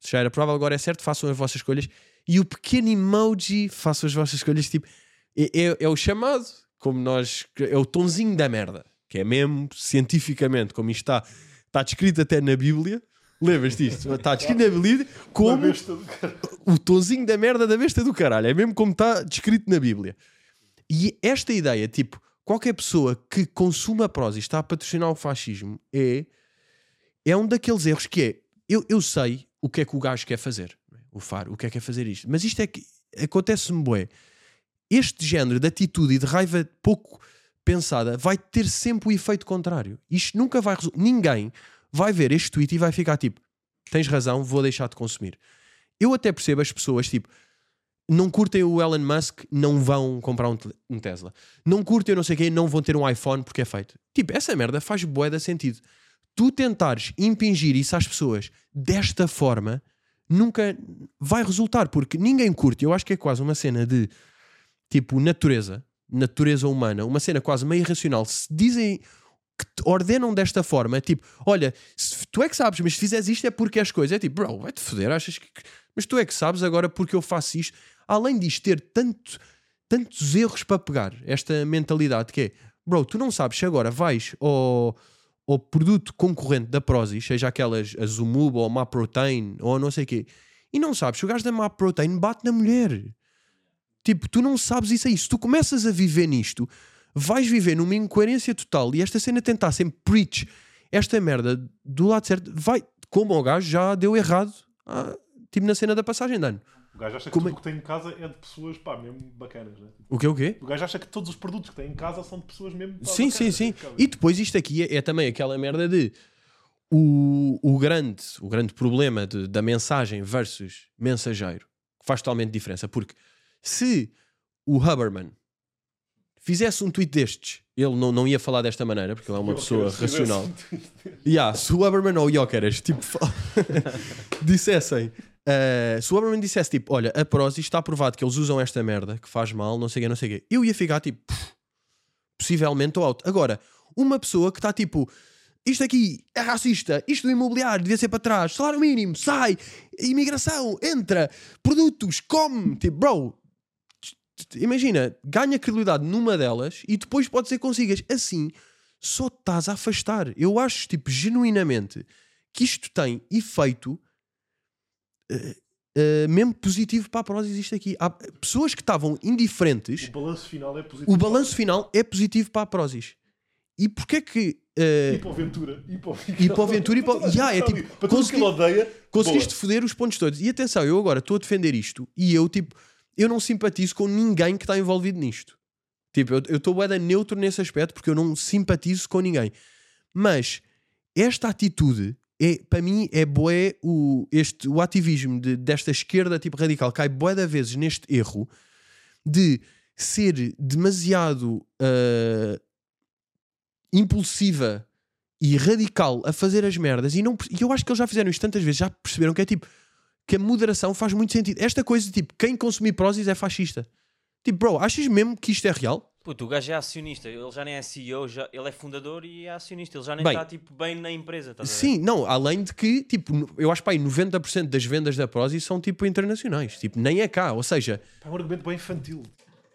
Se já era provável, agora é certo, façam as vossas escolhas. E o pequeno emoji, façam as vossas escolhas, tipo, é, é- é o chamado, como nós, é o tonzinho da merda, que é mesmo cientificamente, como isto está, está descrito até na Bíblia. Lembras disto? Está descrito na Bíblia como o tonzinho da merda da besta do caralho. É mesmo como está descrito na Bíblia. E esta ideia, tipo, qualquer pessoa que consuma prosa e está a patrocinar o fascismo é, é um daqueles erros que é, eu, eu sei o que é que o gajo quer fazer, o Faro, o que é que é fazer isto, mas isto é que acontece-me bué. Este género de atitude e de raiva pouco pensada vai ter sempre o efeito contrário. Isto nunca vai resultar. Ninguém vai ver este tweet e vai ficar tipo: tens razão, vou deixar de consumir. Eu até percebo as pessoas, tipo, não curtem o Elon Musk, não vão comprar um, um Tesla. Não curtem não sei quem, não vão ter um iPhone porque é feito. Tipo, essa merda faz bué de sentido. Tu tentares impingir isso às pessoas desta forma nunca vai resultar, porque ninguém curte. Eu acho que é quase uma cena de tipo natureza, natureza humana, uma cena quase meio irracional. Se dizem que ordenam desta forma, tipo, olha, se tu é que sabes, mas se fizeres isto é porque és coisa. É tipo, bro, vai-te foder, achas que. Mas tu é que sabes agora porque eu faço isto. Além disto ter tanto, tantos erros para pegar, esta mentalidade que é, bro, tu não sabes se agora vais ao, ao produto concorrente da Prozis, seja aquelas a Zumub ou a MaProtein ou não sei o quê, e não sabes se o gajo da MaProtein bate na mulher. Tipo, tu não sabes isso aí. Se tu começas a viver nisto, vais viver numa incoerência total e esta cena tentar sempre preach esta merda do lado certo, vai, como o gajo já deu errado, ah, tipo na cena da passagem de ano. O gajo acha que Como tudo é- o que tem em casa é de pessoas, pá, mesmo bacanas, né? O quê, o quê? O gajo acha que todos os produtos que tem em casa são de pessoas mesmo. pá, Sim, sim, bacanas, sim. cara. E depois isto aqui é, é também aquela merda de o, o, grande, o grande problema de- da mensagem versus mensageiro que faz totalmente diferença. Porque se o Huberman fizesse um tweet destes, ele não, não ia falar desta maneira, porque ele é uma pessoa racional. se- Yeah, se o Huberman ou o Jokeres tipo, dissessem, eh, se o Huberman dissesse tipo, olha, a Prozis está provado que eles usam esta merda, que faz mal, não sei o quê, não sei o quê, eu ia ficar tipo, "Pff, possivelmente ou out. Agora, uma pessoa que está tipo, isto aqui é racista, isto do imobiliário devia ser para trás, salário mínimo, sai, imigração, entra, produtos, come, tipo, bro. Imagina, ganha credibilidade numa delas e depois pode ser que consigas. Assim, só estás a afastar. Eu acho, tipo, genuinamente que isto tem efeito eh, eh, mesmo positivo para a Prozis. Isto aqui. Há pessoas que estavam indiferentes, O balanço final é positivo. o balanço final é positivo para a Prozis. E porquê que. eh, E para o Ventura. E Ya, é tipo. Para consegui- odeia. Conseguiste boa. foder os pontos todos. E atenção, eu agora estou a defender isto e eu, tipo, eu não simpatizo com ninguém que está envolvido nisto. Tipo, eu estou bué neutro nesse aspecto porque eu não simpatizo com ninguém. Mas esta atitude, é, para mim, é bué o, este, o ativismo de- desta esquerda tipo radical cai bué vezes neste erro de ser demasiado ah, impulsiva e radical a fazer as merdas e não e eu acho que eles já fizeram isto tantas vezes já perceberam que é tipo que a moderação faz muito sentido esta coisa de tipo quem consumir prósis é fascista tipo bro achas mesmo que isto é real Puto, o gajo é acionista, ele já nem é CEO, já, ele é fundador e é acionista, ele já nem Bem, está tipo, bem na empresa. ver? sim não além de que tipo eu acho que pá, aí 90% das vendas da prósis são tipo internacionais tipo nem é cá ou seja É um argumento bem infantil.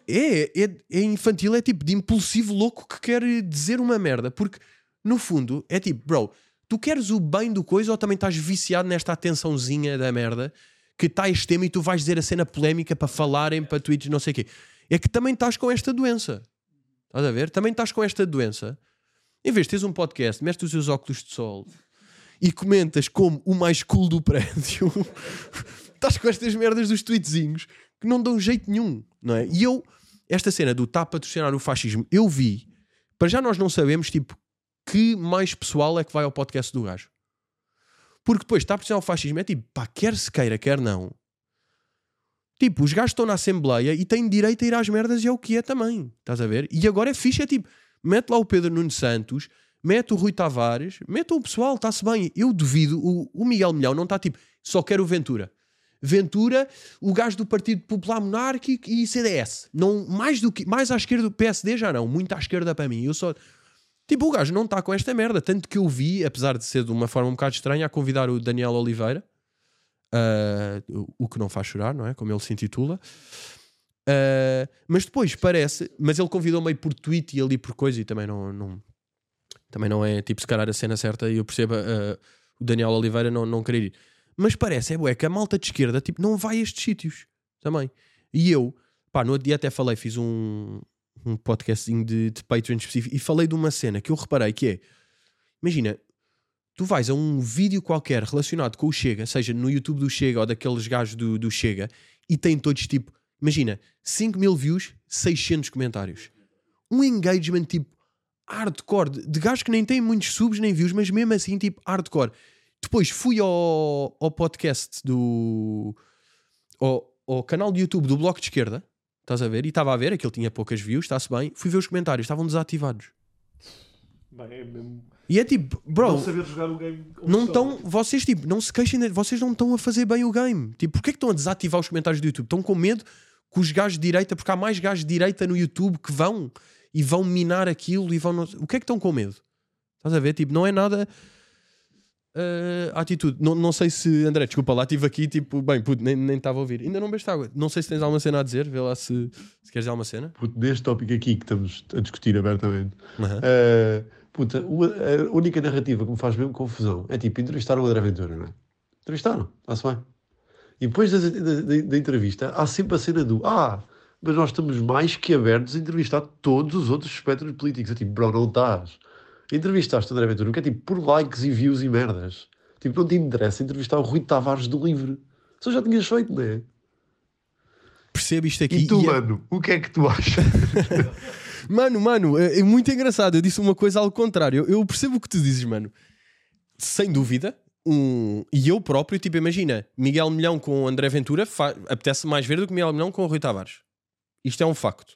é, é, é infantil, é tipo de impulsivo louco que quer dizer uma merda. Porque, no fundo, é tipo, bro, tu queres o bem do coisa ou também estás viciado nesta atençãozinha da merda que está este tema e tu vais dizer a cena polémica para falarem para tweets, não sei o quê. É que também estás com esta doença. Estás a ver? Também estás com esta doença. Em vez de teres um podcast, metes os teus óculos de sol e comentas como o mais cool do prédio, estás com estas merdas dos tweetzinhos que não dão jeito nenhum, não é? E eu, esta cena do tá a patrocinar o fascismo, eu vi. Para já nós não sabemos, tipo, que mais pessoal é que vai ao podcast do gajo. Porque depois está a patrocinar o fascismo, é tipo, pá, quer se queira, quer não. Tipo, os gajos estão na Assembleia e têm direito a ir às merdas e é o que é também. Estás a ver? E agora é fixe, é tipo, mete lá o Pedro Nuno Santos, mete o Rui Tavares, mete o pessoal, está-se bem. Eu duvido, o, o Miguel Milhão não está tipo, só quero o Ventura. Ventura, o gajo do Partido Popular Monárquico e CDS. Não, mais, do que, mais à esquerda do PSD já não, muito à esquerda para mim. Eu só. Tipo, o gajo não está com esta merda. Tanto que eu vi, apesar de ser de uma forma um bocado estranha, a convidar o Daniel Oliveira, uh, o que não faz chorar, não é? Como ele se intitula. Uh, mas depois parece, mas ele convidou meio por tweet e ali por coisa e também não, não também não é tipo se calhar a cena certa e eu percebo uh, o Daniel Oliveira não, não querer ir. Mas parece, é bué, que a malta de esquerda tipo, não vai a estes sítios também. E eu, pá, no dia até falei, fiz um, um podcasting de, de Patreon específico e falei de uma cena que eu reparei que é, imagina, tu vais a um vídeo qualquer relacionado com o Chega, seja no YouTube do Chega ou daqueles gajos do, do Chega, e tem todos tipo, imagina, 5 mil views, 600 comentários. Um engagement tipo hardcore, de, de gajos que nem têm muitos subs nem views, mas mesmo assim tipo hardcore. Depois fui ao, ao podcast do. Ao, ao canal do YouTube do Bloco de Esquerda, estás a ver? E estava a ver, aquele tinha poucas views, está-se bem. Fui ver os comentários, estavam desativados. Bem, é mesmo. E é tipo, bro, não saber jogar o game. não estão. vocês tipo, não se queixem, vocês não estão a fazer bem o game. Tipo, porquê é que estão a desativar os comentários do YouTube? Estão com medo que os gajos de direita, porque há mais gajos de direita no YouTube que vão e vão minar aquilo e vão. O que é que estão com medo? Estás a ver? Tipo, não é nada. A atitude, não, não sei se André, desculpa lá, estive aqui tipo, bem, puto, nem estava a ouvir, ainda não bebeste água. Não sei se tens alguma cena a dizer, vê lá se, se queres alguma cena. Puto, neste tópico aqui que estamos a discutir abertamente, Aham. eh, puta, uma- a única narrativa que me faz mesmo confusão é tipo, entrevistaram o André Ventura, não é? Entrevistaram, está-se bem. E depois da, da- da- da entrevista há sempre a cena do ah, mas nós estamos mais que abertos a entrevistar todos os outros espectros políticos. É tipo, bro, não estás. Entrevistaste o André Ventura, que é tipo por likes e views e merdas. Tipo, não te interessa entrevistar o Rui Tavares do Livre. Só já tinhas feito, não é? Percebo isto aqui. E tu, e é- mano, o que é que tu achas? Mano, mano, é, é muito engraçado. Eu disse uma coisa ao contrário. Eu, eu percebo o que tu dizes, mano. Sem dúvida. Um, e eu próprio, tipo, imagina, Miguel Milhão com André Ventura fa- apetece mais ver do que Miguel Milhão com o Rui Tavares. Isto é um facto.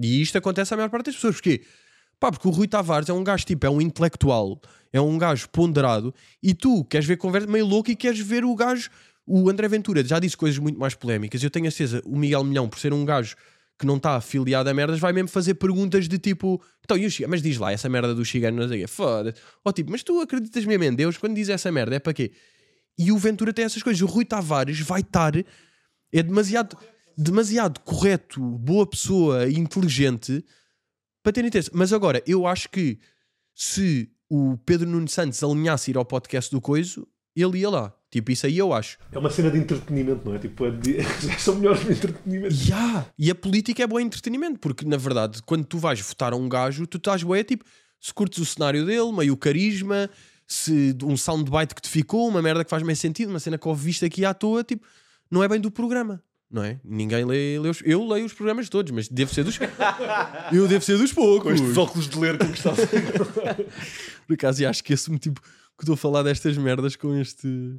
E isto acontece à maior parte das pessoas. Porquê? Pá, porque o Rui Tavares é um gajo, tipo, é um intelectual, é um gajo ponderado, e tu queres ver conversa meio louco e queres ver o gajo. O André Ventura já disse coisas muito mais polémicas. Eu tenho a certeza, o Miguel Milhão, por ser um gajo que não está afiliado a merdas, vai mesmo fazer perguntas de tipo, então, e o? Mas diz lá, essa merda do Chigano, não foda-se. Ou tipo, mas tu acreditas mesmo em Deus? Quando diz essa merda, é para quê? E o Ventura tem essas coisas. O Rui Tavares vai estar, é demasiado, demasiado correto, boa pessoa, inteligente para ter interesse. Mas agora, eu acho que se o Pedro Nuno Santos alinhasse ir ao podcast do Coiso, ele ia lá. Tipo, isso aí eu acho. É uma cena de entretenimento, não é? Tipo, é de... são melhores de entretenimento. Ya! E a política é bom entretenimento, porque na verdade, quando tu vais votar a um gajo, tu estás bué, tipo, se curtes o cenário dele, meio carisma, se um soundbite que te ficou, uma merda que faz meio sentido, uma cena que ouviste aqui à toa, tipo, não é bem do programa. Não é? Ninguém lê, lê os... Eu leio os programas todos, mas devo ser dos. eu devo ser dos Com poucos. estes óculos de ler que está Por acaso, já esqueço-me, tipo, que estou a falar destas merdas com este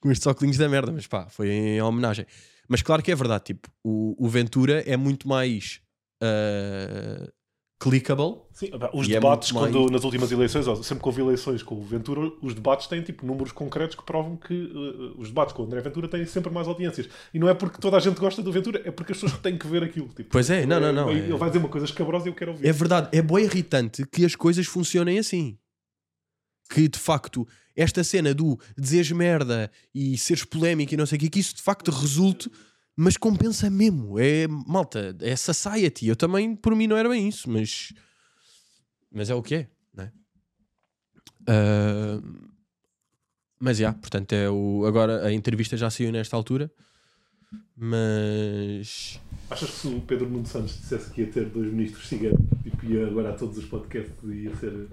com estes óculos da merda, mas pá, foi em homenagem. Mas claro que é verdade, tipo, o, o Ventura é muito mais ah, clickable. Sim, os E é debates, mais- quando, nas últimas eleições, ó, sempre que houve eleições com o Ventura, os debates têm tipo números concretos que provam que uh, os debates com o André Ventura têm sempre mais audiências. E não é porque toda a gente gosta do Ventura, é porque as pessoas têm que ver aquilo. Tipo, Pois é, não, não, não, Ele é- vai dizer uma coisa escabrosa e eu quero ouvir. É verdade, é bem irritante que as coisas funcionem assim. Que de facto, esta cena do dizeres merda e seres polémico e não sei o que, que isso de facto resulte, mas compensa mesmo. É malta, é society. Eu também, por mim, não era bem isso, mas, mas é o que é, né? Ah, mas já, portanto, é o. Agora a entrevista já saiu nesta altura, mas. Achas que se o Pedro Nuno Santos dissesse que ia ter dois ministros ciganos, tipo, ia agora a todos os podcasts e ia ser.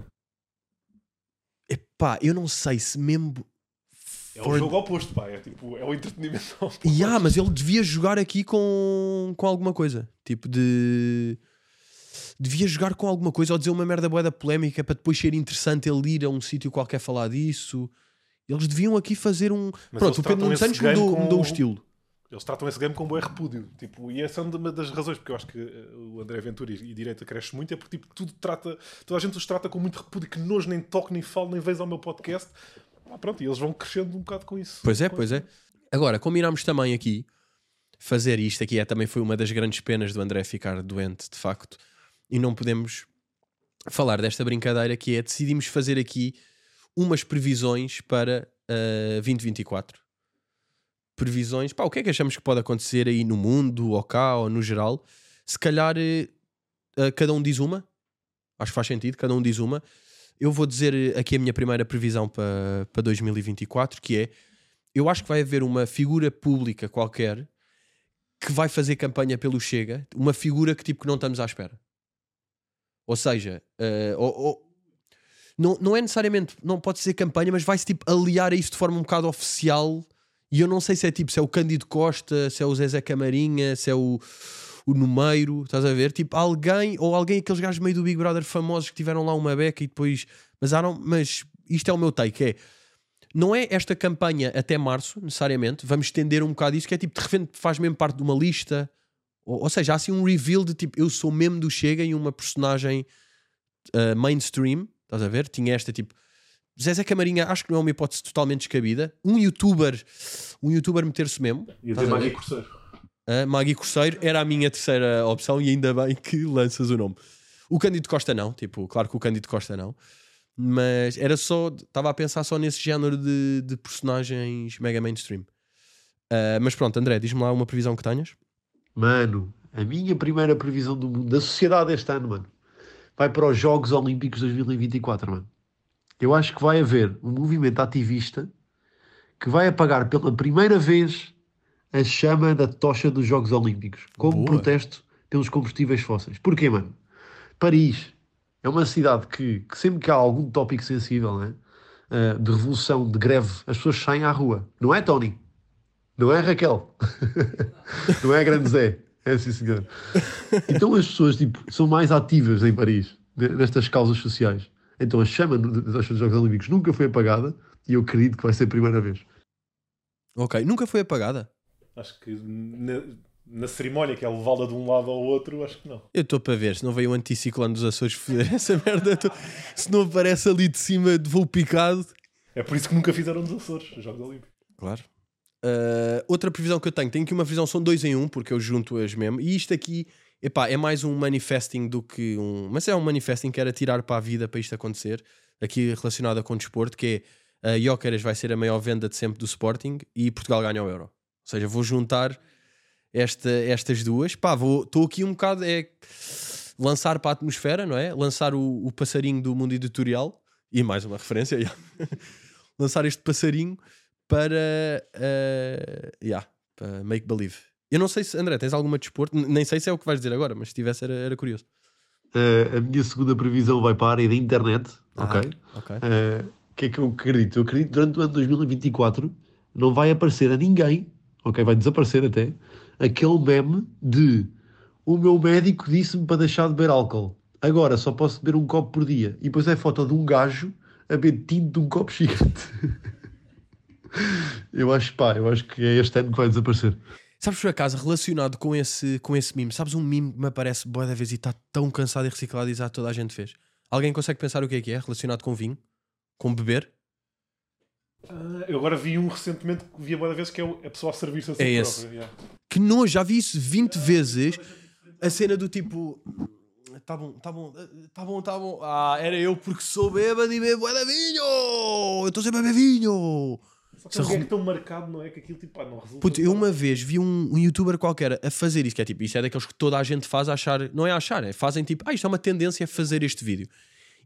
Epá, eu não sei se mesmo É o jogo oposto, pá. É, tipo, é o entretenimento oposto. Yeah, mas ele devia jogar aqui com, com alguma coisa. Tipo de. Devia jogar com alguma coisa ou dizer uma merda boeda polémica para depois ser interessante ele ir a um sítio qualquer falar disso. Eles deviam aqui fazer um. Mas Pronto, o Pedro esse Santos mudou, com- mudou o estilo. Eles tratam esse game com bom repúdio. Tipo, e essa é uma das razões porque eu acho que eh, o André Ventura e direita cresce muito, é porque tipo, tudo trata, toda a gente os trata com muito repúdio, que nojo, nem toco, nem falo, nem vejo ao meu podcast. Ah, pronto, e eles vão crescendo um bocado com isso. Pois é, pois é. Agora, combinámos também aqui fazer isto. Aqui é, também foi uma das grandes penas do André ficar doente, de facto. E não podemos falar desta brincadeira que é decidimos fazer aqui umas previsões para ah, 2024. Previsões, pá, o que é que achamos que pode acontecer aí no mundo, ou cá, ou no geral? Se calhar eh, ah, cada um diz uma. Acho que faz sentido, cada um diz uma. Eu vou dizer eh, aqui a minha primeira previsão para, para 2024, que é eu acho que vai haver uma figura pública qualquer que vai fazer campanha pelo Chega, uma figura que tipo que não estamos à espera. Ou seja, eh, ou- ou- não, não é necessariamente, não pode ser campanha, mas vai-se tipo aliar a isso de forma um bocado oficial. E eu não sei se é tipo, se é o Cândido Costa, se é o Zezé Camarinha, se é o, o Numeiro, estás a ver? Tipo, alguém, ou alguém, aqueles gajos meio do Big Brother famosos que tiveram lá uma beca e depois. Mas, ah, não, mas isto é o meu take: é não é esta campanha até março, necessariamente, vamos estender um bocado isso, que é tipo, de repente faz mesmo parte de uma lista, ou, ou seja, há assim um reveal de tipo, eu sou mesmo do Chega e uma personagem uh, mainstream, estás a ver? Tinha esta tipo. Zezé Camarinha, acho que não é uma hipótese totalmente descabida. Um youtuber, um youtuber meter-se mesmo. E Estás dizer a ver? Magui Corseiro. Era a minha terceira opção e ainda bem que lanças o nome. O Cândido Costa não, tipo, claro que o Cândido Costa não, mas era só, estava a pensar só nesse género de, de personagens mega mainstream. Ah, mas pronto, André, diz-me lá uma previsão que tenhas. Mano, a minha primeira previsão do mundo, da sociedade este ano, mano, vai para os Jogos Olímpicos 2024, mano. Eu acho que vai haver um movimento ativista que vai apagar pela primeira vez a chama da tocha dos Jogos Olímpicos, como Boa. protesto pelos combustíveis fósseis. Porquê, mano? Paris é uma cidade que, que sempre que há algum tópico sensível, né, eh, de revolução, de greve, as pessoas saem à rua. Não é, Tony? Não é, Raquel? Não é, Grande Zé? É, sim, senhor. Então as pessoas tipo, são mais ativas em Paris, ne- nestas causas sociais. Então a chama dos Jogos Olímpicos nunca foi apagada e eu acredito que vai ser a primeira vez. Ok, nunca foi apagada. Acho que na, na cerimónia que é levá-la de um lado ao outro, acho que não. Eu estou para ver se não veio o anticiclone dos Açores foder essa merda. tô- Se não aparece ali de cima de voo picado. É por isso que nunca fizeram nos Açores, os Jogos Olímpicos. Claro. Uh, outra previsão que eu tenho, tenho aqui uma previsão, são dois em um, porque eu junto-as mesmo. E isto aqui, epá, é mais um manifesting do que um. Mas é um manifesting que era tirar para a vida para isto acontecer, aqui relacionado com desporto, que é a Jóqueras vai ser a maior venda de sempre do Sporting e Portugal ganha o Euro. Ou seja, vou juntar esta, estas duas. Pá, estou aqui um bocado. É lançar para a atmosfera, não é? Lançar o, o passarinho do mundo editorial e mais uma referência. yeah. lançar este passarinho para, eh, yeah, para make believe. Eu não sei se, André, tens alguma desporto? N- Nem sei se é o que vais dizer agora, mas se tivesse era, era curioso. Uh, a minha segunda previsão vai para a área da internet, ok? Ah, ok. Uh, O que é que eu acredito? Eu acredito que durante o ano 2024 não vai aparecer a ninguém, ok? Vai desaparecer até, aquele meme de o meu médico disse-me para deixar de beber álcool. Agora só posso beber um copo por dia. E depois é foto de um gajo a beber tinto de um copo gigante. eu acho, pá, eu acho que é este ano que vai desaparecer. Sabes por acaso, relacionado com esse, com esse meme, sabes um meme que me aparece boa da vez e está tão cansado e reciclado e já toda a gente fez? Alguém consegue pensar o que é que é relacionado com vinho? Com beber? Ah, eu agora vi um recentemente que vi a boa vez que é o- a pessoa a servir-se a si É própria. esse. yeah. Que nojo, já vi isso 20 vezes. A cena do tipo. Tá bom, tá bom, tá bom, tá bom. Ah, era eu porque sou bêbado e bebo é vinho! Eu estou sempre a beber vinho! Só que é arrum- gag tão marcado, não é? Que aquilo tipo, ah, não resulta. Puto, eu uma vez vi um, um youtuber qualquer a fazer isso, que é tipo, isso é daqueles que toda a gente faz a achar, não é a achar, é fazem tipo, ah, isto é uma tendência a fazer este vídeo.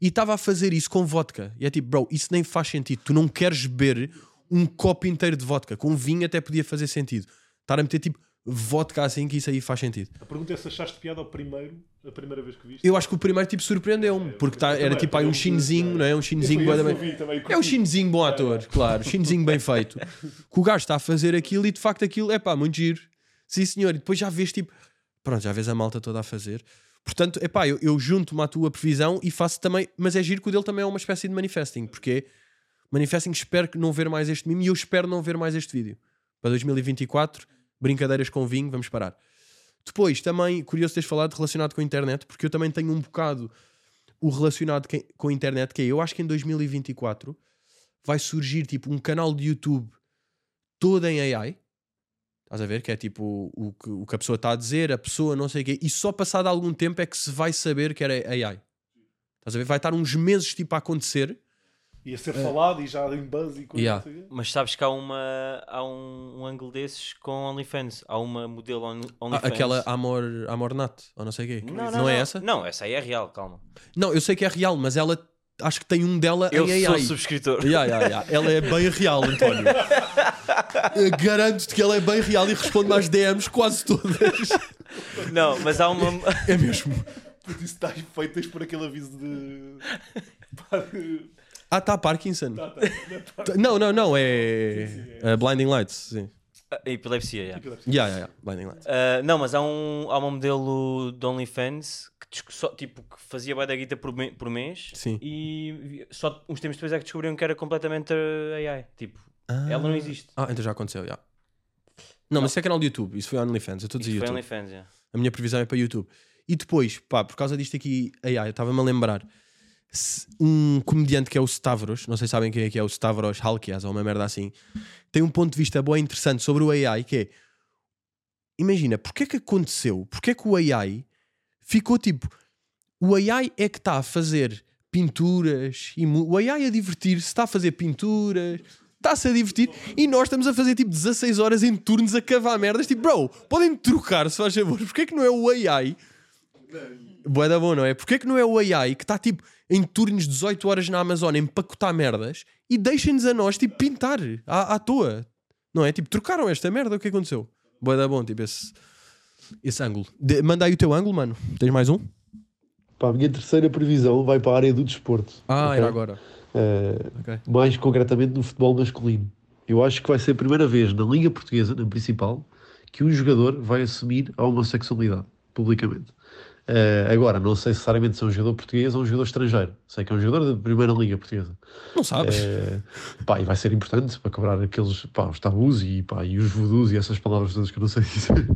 E estava a fazer isso com vodka. E é tipo, bro, isso nem faz sentido. Tu não queres beber um copo inteiro de vodka. Com vinho até podia fazer sentido. Estar a meter tipo vodka assim, que isso aí faz sentido. A pergunta é se achaste piada ao primeiro, a primeira vez que viste. Eu acho que o primeiro tipo surpreendeu-me, porque tá, era tipo aí um chinesinho, não é? Um chinesinho bem- também É curti. chinesinho bom ator, claro, chinesinho bem feito. Que o gajo está a fazer aquilo e de facto aquilo é pá, muito giro. Sim, senhor. E depois já vês tipo, pronto, já vês a malta toda a fazer. Portanto, é pá, eu, eu junto-me à tua previsão e faço também, mas é giro que o dele também é uma espécie de manifesting, porque manifesting, espero que não ver mais este meme e eu espero não ver mais este vídeo. Para 2024, brincadeiras com vinho, vamos parar. Depois, também, curioso teres falado relacionado com a internet, porque eu também tenho um bocado o relacionado com a internet, que é, eu acho que em 2024 vai surgir tipo um canal de YouTube todo em AI. Estás a ver? Que é tipo o, que, o que a pessoa está a dizer, a pessoa não sei o quê, e só passado algum tempo é que se vai saber que era AI. Estás a ver? Vai estar uns meses tipo a acontecer. Ia ser falado e já em buzz e coisa Yeah. assim. Mas sabes que há, uma, há um, um ângulo desses com OnlyFans. Há uma modelo on, Ah, OnlyFans. aquela Amor, Amor Nat, ou não sei o quê. Não, não, é essa? Não, essa aí é real, calma. Não, eu sei que é real, mas ela acho que tem um dela Eu em sou AI. subscritor. Yeah, yeah, yeah. Ela é bem real, António. Eu Garanto-te que ela é bem real e responde às DMs quase todas. Não, mas há uma. É mesmo. Puto, Isso está feito tens por aquele aviso de. Ah, tá, Parkinson. Tá, tá, tá, tá. Não, não, não, é. Sim, sim, é. uh, Blinding Lights, sim. A epilepsia, yeah. Tipo, Yeah, yeah, yeah. Blinding Lights. Ah, não, mas há, um, há uma modelo de OnlyFans que, só, tipo, que fazia bué da guita por, me- por mês Sim. e só uns tempos depois é que descobriram que era completamente AI. Tipo, ela não existe. Ah, então já aconteceu, já. Não, mas isso é canal de YouTube. Isso foi OnlyFans. Eu estou a dizer YouTube. OnlyFans, yeah. A minha previsão é para YouTube. E depois, pá, por causa disto aqui, AI, eu estava-me a lembrar. Um comediante que é o Stavros, não sei se sabem quem é que é o Stavros Halkias ou uma merda assim, tem um ponto de vista bem interessante sobre o AI que é imagina, porque é que aconteceu? Porque é que o AI ficou tipo o AI é que está a fazer pinturas e o AI a divertir-se, está a fazer pinturas, está-se a divertir e nós estamos a fazer tipo 16 horas em turnos a cavar merdas. Tipo, bro, podem trocar se faz favor. Porque é que não é o AI? Boa da bom, não é? Porque é que não é o AI que está tipo em turnos de 18 horas na Amazônia empacotar merdas e deixem-nos a nós tipo pintar à, à toa? Não é? Tipo, trocaram esta merda, o que aconteceu? Boa da bom, tipo esse, esse ângulo. De- manda aí o teu ângulo, mano. Tens mais um? Pá, a minha terceira previsão vai para a área do desporto. Ah, ok? era agora. Eh, Ok. mais concretamente no futebol masculino. Eu acho que vai ser a primeira vez na Liga Portuguesa, na principal, que um jogador vai assumir a homossexualidade publicamente. Eh, agora, não sei necessariamente se é um jogador português ou um jogador estrangeiro. Sei que é um jogador da primeira Liga Portuguesa. Não sabes? Eh, pá, e vai ser importante para cobrar aqueles pá, os tabus e, pá, e os voodoos e essas palavras todas que eu não sei dizer.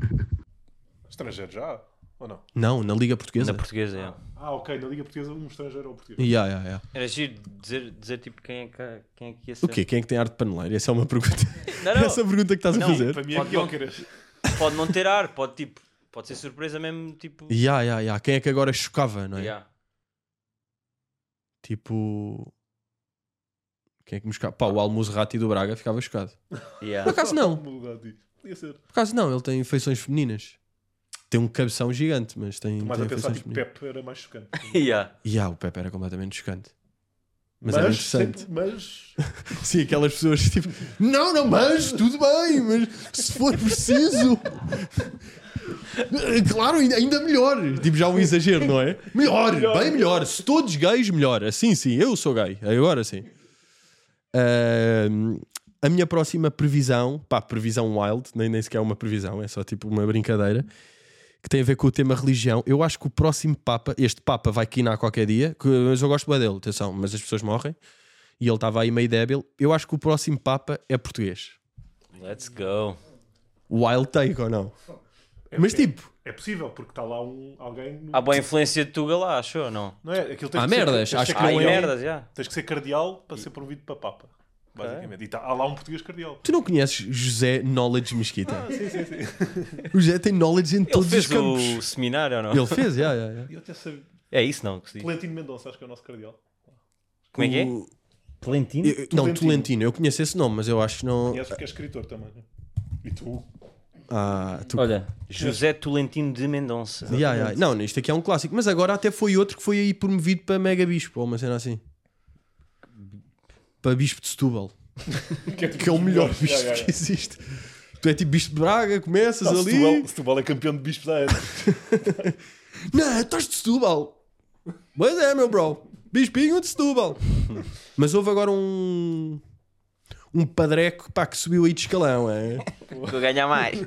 Estrangeiro já? Ou não? Não, na Liga Portuguesa. Na portuguesa, yeah. Ah, ok. Na Liga Portuguesa, um estrangeiro ou português. Yeah, yeah, yeah. Era giro dizer, dizer tipo quem é, que, quem é que ia ser. O quê? Quem é que tem arte de paneleiro? Essa é uma pergunta. Não, não. Essa é a pergunta que estás a Não, fazer. Para mim é Pode que não. Pode não ter ar, pode tipo. Pode ser surpresa mesmo, tipo. Ya, ya, ya. Quem é que agora chocava, não é? yeah. Tipo. Quem é que me chocava? Pá, o Almuzerati do Braga ficava chocado. Yeah. Por acaso não. Mudado. Podia ser. Por acaso não, ele tem feições femininas. Tem um cabeção gigante, mas tem, tem a pensar feições tipo femininas. Pep era mais chocante. yeah. Ya, o Pepe era completamente chocante. Mas, era interessante. sempre- mas Sim, aquelas pessoas tipo, não, não, mas tudo bem, mas se for preciso, claro, ainda, melhor. Tipo, já um exagero, não é? Melhor, Melhor. bem melhor. Se todos gays, melhor. Assim, sim, eu sou gay, agora sim. Ahm, a minha próxima previsão, pá, previsão wild, nem, nem sequer é uma previsão, é só tipo uma brincadeira, que tem a ver com o tema religião. Eu acho que o próximo Papa, este Papa vai quinar qualquer dia, que- mas eu gosto bem dele, atenção, mas as pessoas morrem e ele estava aí meio débil. Eu acho que o próximo Papa é português. Let's go. Wild take ou não? é, Mas é- tipo, é possível, porque está lá um, alguém. no- Há boa influência de Tuga lá, achou ou não? Não é? Aquilo tem Há que ser- merdas, tens que acho ser que Há não é- merdas, já. Tens que ser cardeal para ser promovido para Papa. Basicamente. E tá, há lá um português cardeal. tu não conheces José Knowledge Mesquita? Ah, sim, sim, sim. O José tem knowledge em Ele todos os fez campos. o seminário ou não? Ele fez, já, já, já. Eu até sabia. É isso não que se diz. Tolentino Mendonça, acho que é o nosso cardeal. Como é que é? O- Tolentino? eu- Não, Tolentino. Tolentino, eu conheço esse nome, mas eu acho que não. Conheces porque é escritor também. né? E tu? Ah, tu... Olha, José Tolentino de Mendonça. Ya, ya. Não, isto aqui é um clássico, mas agora até foi outro que foi aí promovido para Mega Bispo, ou uma cena assim. Para Bispo de Setúbal, Que é, tipo que é o melhor bispo que existe. Tu é tipo bicho de Braga, começas Não, ali. Setúbal, Setúbal é campeão de bispos há anos. Não, estás de Setúbal. Pois é, meu bro. Bispinho de Setúbal. Mas houve agora um. Um padreco pá, que subiu aí de escalão. É? Vou ganhar mais.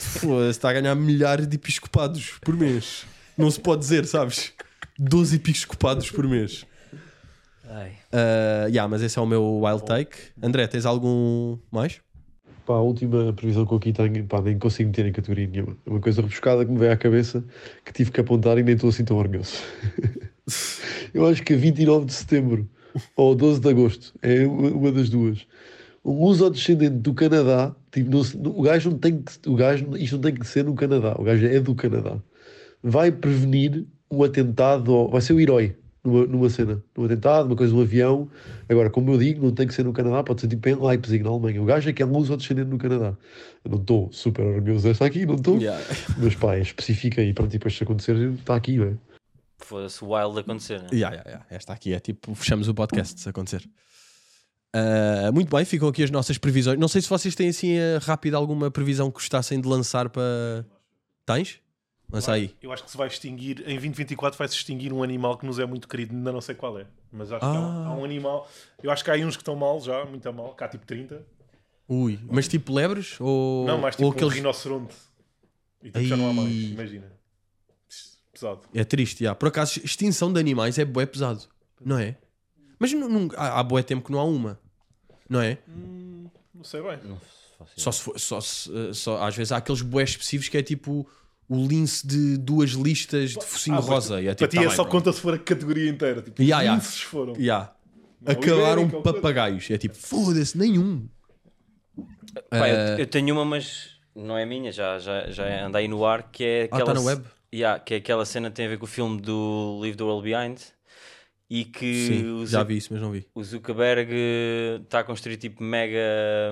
Foda-se, está a ganhar milhares de episcopados por mês. Não se pode dizer, sabes? 12 episcopados por mês. Ai. Uh, yeah, mas esse é o meu wild take. André, tens algum mais? Pá, a última previsão que eu aqui tenho, pá, nem consigo meter em categoria nenhuma. É uma coisa rebuscada que me veio à cabeça que tive que apontar e nem estou assim tão orgulhoso. eu acho que 29 de setembro ou 12 de agosto é uma uma das duas. Um luso-descendente do Canadá, tipo, não o gajo não tem que, o gajo, isto não tem que ser no Canadá, o gajo é do Canadá. Vai prevenir um atentado, vai ser o herói numa, numa cena, num atentado, uma coisa, um avião. Agora, como eu digo, não tem que ser no Canadá, pode ser tipo em Leipzig, na Alemanha. O gajo é que é luso-descendente no Canadá. Eu não estou super orgulhoso desta aqui, não estou. Mas pá, é específica e pronto, e depois se acontecer, está aqui, não é? Foda-se o wild acontecer, né? Yeah, yeah, yeah. Esta aqui é tipo, fechamos o podcast se acontecer. Uh, muito bem, ficam aqui as nossas previsões. Não sei se vocês têm assim uh, rápido alguma previsão que gostassem de lançar para. Tens? Lança aí. Eu acho que se vai extinguir, em 2024 vai-se extinguir um animal que nos é muito querido, ainda não sei qual é. Mas acho que há um, Ah. há um animal. Eu acho que há aí uns que estão mal já, muito a mal, cá tipo 30. Ui, mas tipo lebres? Ou, Não, mais tipo ou um aqueles. rinoceronte. E tipo, já não há mais, Ai. imagina. Pesado. É triste, já. Por acaso, extinção de animais é bué pesado, não é? Mas nu- nun- há, há bué tempo que não há uma, não é? Hum, não sei bem. Não Só se for, só se, uh, só, às vezes há aqueles bué específicos que é tipo o lince de duas listas de focinho Ah, rosa. E é Para tipo, ti tá é bem, só bro. conta se for a categoria inteira. Tipo, Ya, ya. linces foram. Não, Acabaram coisa. papagaios. É tipo, foda-se, nenhum. Pá, eu, Eh, eu tenho uma, mas não é minha, já, já, já anda aí no ar, que é Ah, aquela... tá na ce- web? Yeah, que é aquela cena que tem a ver com o filme do Leave the World Behind e que Sim, o, já vi isso, mas não vi. o Zuckerberg está a construir tipo mega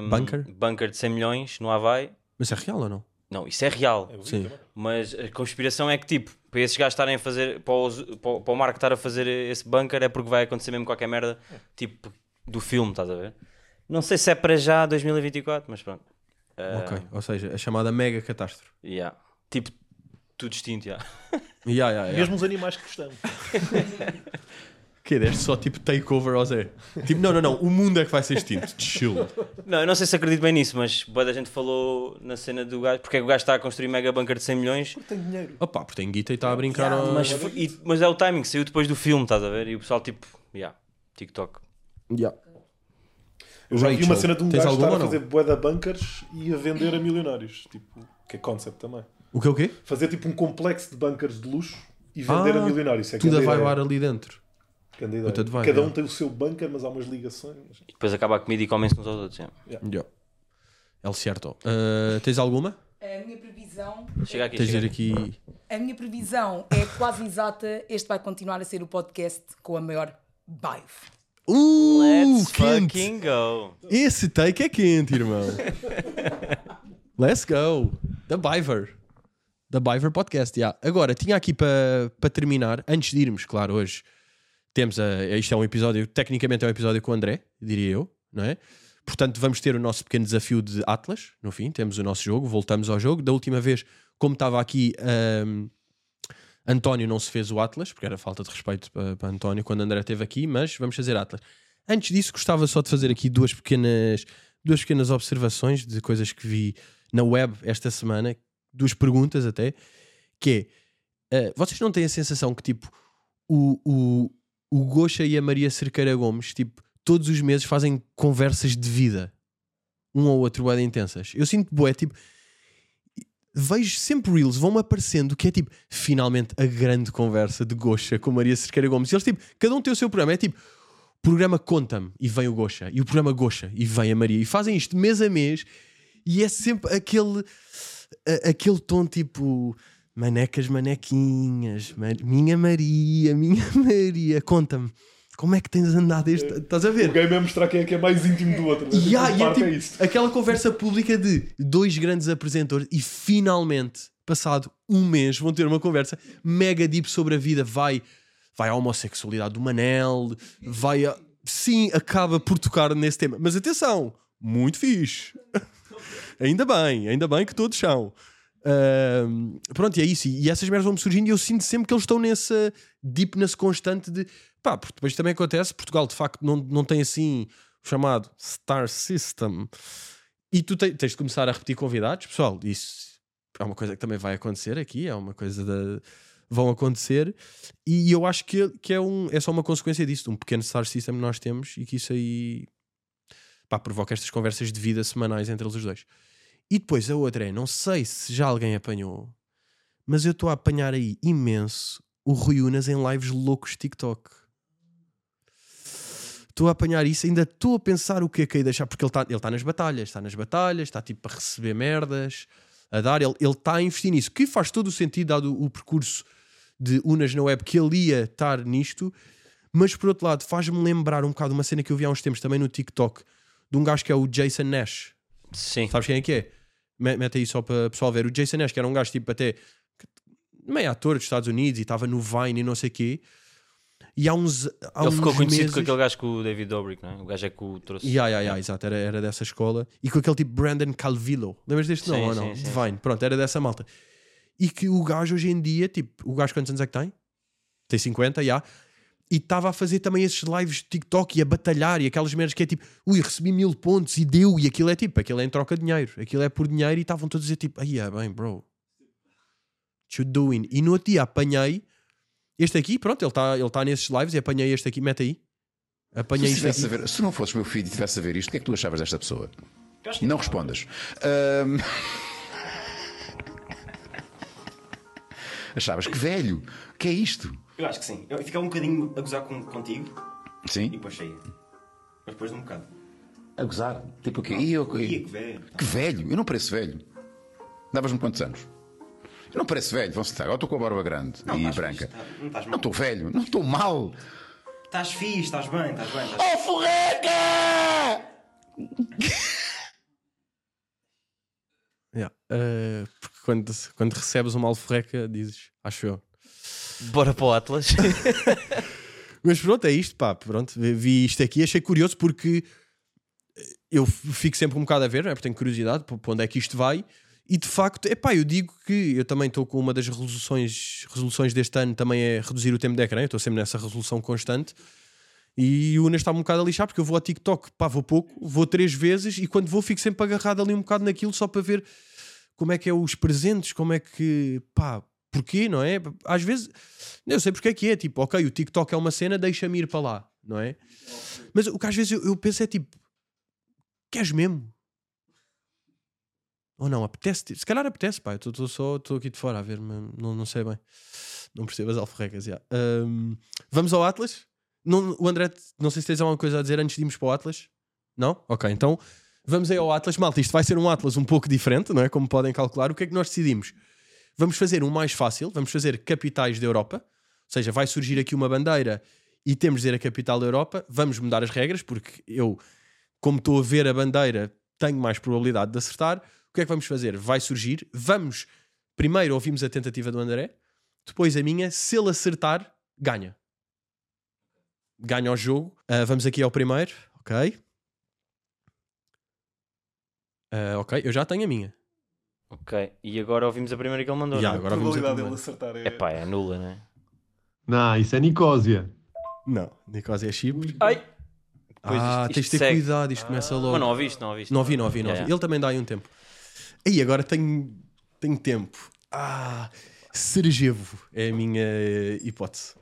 hum, Bunker? bunker de 100 milhões no Havaí. Mas é real ou não? Não, isso é real. Vi Sim. também. Mas a conspiração é que, tipo, para esses gajos estarem a fazer, para o, Zu- para o, para o Marco estar a fazer esse bunker é porque vai acontecer mesmo qualquer merda, tipo, do filme, estás a ver? Não sei se é para já 2024, mas pronto. Ah, Ok. Ou seja, a chamada mega catástrofe. yeah. Tipo, tudo distinto, já. Ya, ya, ya. Mesmo os animais que gostamos. Que deste só tipo takeover ao Zé. Tipo, não, não, não. O mundo é que vai ser extinto. Chill. Não, eu não sei se acredito bem nisso, mas boa da gente falou na cena do gajo, porque é que o gajo está a construir mega bunker de 100 milhões. Tem dinheiro. Opa, porque tem guita e está a brincar Yeah, ao... mas, foi- e- mas é o timing, saiu depois do filme, estás a ver? E o pessoal, tipo, yeah, TikTok. Ya. Eu já vi uma cena de um tens gajo estar a fazer bué de bunkers e a vender a milionários. Tipo, que é concept também. O que é o quê? Fazer tipo um complexo de bunkers de luxo e vender Ah, a milionários. É Tudo a grande ideia. vaivar ali dentro. Grande ideia. Puta de vibe, Cada um é. tem o seu bunker, mas há umas ligações. E depois acaba a comida e comem-se uns aos outros. yeah. Ya. El certo. Uh, tens alguma? A minha previsão, Chega aqui, chega aqui... a minha previsão é quase exata. Este vai continuar a ser o podcast com a maior vibe. Uh, Let's quente. fucking go. Esse take é quente, irmão. Let's go. The Biver. The Biver Podcast, yeah. Agora, tinha aqui para para terminar, antes de irmos, claro, hoje temos a. Isto é um episódio, tecnicamente é um episódio com o André, diria eu, não é? Portanto, vamos ter o nosso pequeno desafio de Atlas, no fim, temos o nosso jogo, voltamos ao jogo. Da última vez, como estava aqui, ahm, António não se fez o Atlas, porque era falta de respeito para, para António quando André esteve aqui, mas vamos fazer Atlas. Antes disso, gostava só de fazer aqui duas pequenas, duas pequenas observações de coisas que vi na web esta semana, duas perguntas até, que é, eh, vocês não têm a sensação que tipo o, o, o Gosha e a Maria Cerqueira Gomes, tipo, todos os meses fazem conversas de vida, um ou outro de intensas. Eu sinto bué, tipo, vejo sempre reels, vão-me aparecendo que é tipo, finalmente a grande conversa de Gosha com Maria Cerqueira Gomes. E eles tipo, cada um tem o seu programa, é tipo, programa Conta-me e vem o Gosha, e o programa Gosha e vem a Maria, e fazem isto mês a mês, e é sempre aquele, a- aquele tom tipo. Manecas, manequinhas, ma- minha Maria, minha Maria, conta-me, como é que tens andado este. Estás a ver? O game é mostrar quem é que é mais íntimo do outro. né? E Tipo, e é tipo é aquela conversa pública de dois grandes apresentadores e finalmente, passado um mês, vão ter uma conversa mega deep sobre a vida. Vai, vai à homossexualidade do Manel, vai a... Sim, acaba por tocar nesse tema. Mas atenção, muito fixe. Ainda bem, ainda bem que todos são. Ahm, pronto, e é isso. E essas merdas vão-me surgindo e eu sinto sempre que eles estão nessa deepness constante de pá, porque depois também acontece, Portugal de facto não, não tem assim o chamado Star System e tu te- tens de começar a repetir convidados, pessoal. Isso é uma coisa que também vai acontecer aqui, é uma coisa da. Vão acontecer, e eu acho que, que é, um, é só uma consequência disso, de um pequeno Star System que nós temos e que isso aí pá, provoca estas conversas de vida semanais entre eles os dois. E depois a outra é: não sei se já alguém apanhou, mas eu estou a apanhar aí imenso o Rui Unas em lives loucos TikTok. Estou a apanhar isso, ainda estou a pensar o que é que é deixar, porque ele está ele tá nas batalhas, está nas batalhas, está tipo a receber merdas, a dar, ele está a investir nisso, que faz todo o sentido, dado o percurso de Unas na web, que ele ia estar nisto, mas por outro lado, faz-me lembrar um bocado uma cena que eu vi há uns tempos também no TikTok, de um gajo que é o Jason Nash. Sim. Sabes quem é que é? Me- Mete aí só para o pessoal ver. O Jason Nash, que era um gajo tipo até meio ator dos Estados Unidos e estava no Vine e não sei o quê. E há uns. Há Ele ficou conhecido meses... com aquele gajo com o David Dobrik, não é? O gajo é que o trouxe. Ya, ya, ya, exato, era, era dessa escola. E com aquele tipo Brandon Calvillo. Lembras deste nome ou não? sim, Vine. Pronto, era dessa malta. E que o gajo hoje em dia, tipo, o gajo quantos anos é que tem? Tem 50, já. E estava a fazer também esses lives de TikTok e a batalhar e aquelas merdas que é tipo, ui, recebi mil pontos e deu. E aquilo é tipo, aquilo é em troca de dinheiro. Aquilo é por dinheiro e estavam todos a dizer tipo, aí é bem, bro. What you doing? E no outro dia apanhei este aqui, pronto, ele está ele tá nesses lives e apanhei este aqui, mete aí. Se, Apanhei isto aqui. a ver, se não fosses meu filho e estivesse a ver isto, o que é que tu achavas desta pessoa? Não respondas. Ahm, Achavas que velho? O que é isto? Eu acho que sim. Eu ficava um bocadinho a gozar com, contigo e Sim? depois saía. Mas depois de um bocado. A gozar? Tipo o quê? E eu, Ia, que velho. que velho? Eu não pareço velho. Davas-me quantos anos? Eu não pareço velho. Vão-se agora estou com a barba grande Não, e estás branca. fixe, tá- não estás Não estou velho, não estou mal. Estás fixe, estás bem, estás bem. Estás... Oh, forreca! Yeah. Uh, porque quando, quando recebes uma alforreca, dizes, acho eu. Bora para o Atlas. Mas pronto, é isto, pá. Pronto, vi- isto aqui, achei curioso porque eu fico sempre um bocado a ver, é? porque tenho curiosidade para para onde é que isto vai. E de facto, é pá, eu digo que eu também estou com uma das resoluções, resoluções deste ano também é reduzir o tempo de ecrã. Eu estou sempre nessa resolução constante. E o Unas está um bocado a lixar porque eu vou ao TikTok, pá, vou pouco, vou três vezes e quando vou fico sempre agarrado ali um bocado naquilo só para ver como é que é os presentes, como é que, pá, porquê, não é? Às vezes, eu sei porque é que é, tipo, ok, o TikTok é uma cena, deixa-me ir para lá, não é? Mas o que às vezes eu, eu penso é tipo, queres mesmo? Ou não, apetece? Se calhar apetece, pá, estou só estou aqui de fora a ver, não, não sei bem. Não percebo as alforrecas, já. Ahm, vamos ao Atlas? Não, o André, não sei se tens alguma coisa a dizer antes de irmos para o Atlas. Não? Ok, então vamos aí ao Atlas. Malta, isto vai ser um Atlas um pouco diferente, não é? Como podem calcular. O que é que nós decidimos? Vamos fazer um mais fácil, vamos fazer capitais da Europa. Ou seja, vai surgir aqui uma bandeira e temos de dizer a capital da Europa. Vamos mudar as regras, porque eu, como estou a ver a bandeira, tenho mais probabilidade de acertar. O que é que vamos fazer? Vai surgir, vamos. Primeiro ouvimos a tentativa do André, depois a minha. Se ele acertar, ganha. Ganha o jogo. Ah, vamos aqui ao primeiro, ok? Ah, ok, eu já tenho a minha. Ok. E agora ouvimos a primeira que ele mandou. Não é? agora a probabilidade dele acertar é. Epá, é nula, não é? Não, isso é Nicósia. Não, Nicosia é Chipre. Ai! Depois ah, isto- tens de isto ter segue. cuidado, isto começa logo. Mas não ouviste, não ouviste. Não ouvi, não ouvi, não ouvi. Ele também dá aí um tempo. Aí, agora tenho, tenho tempo. Ah, Sarajevo é a minha eh, hipótese.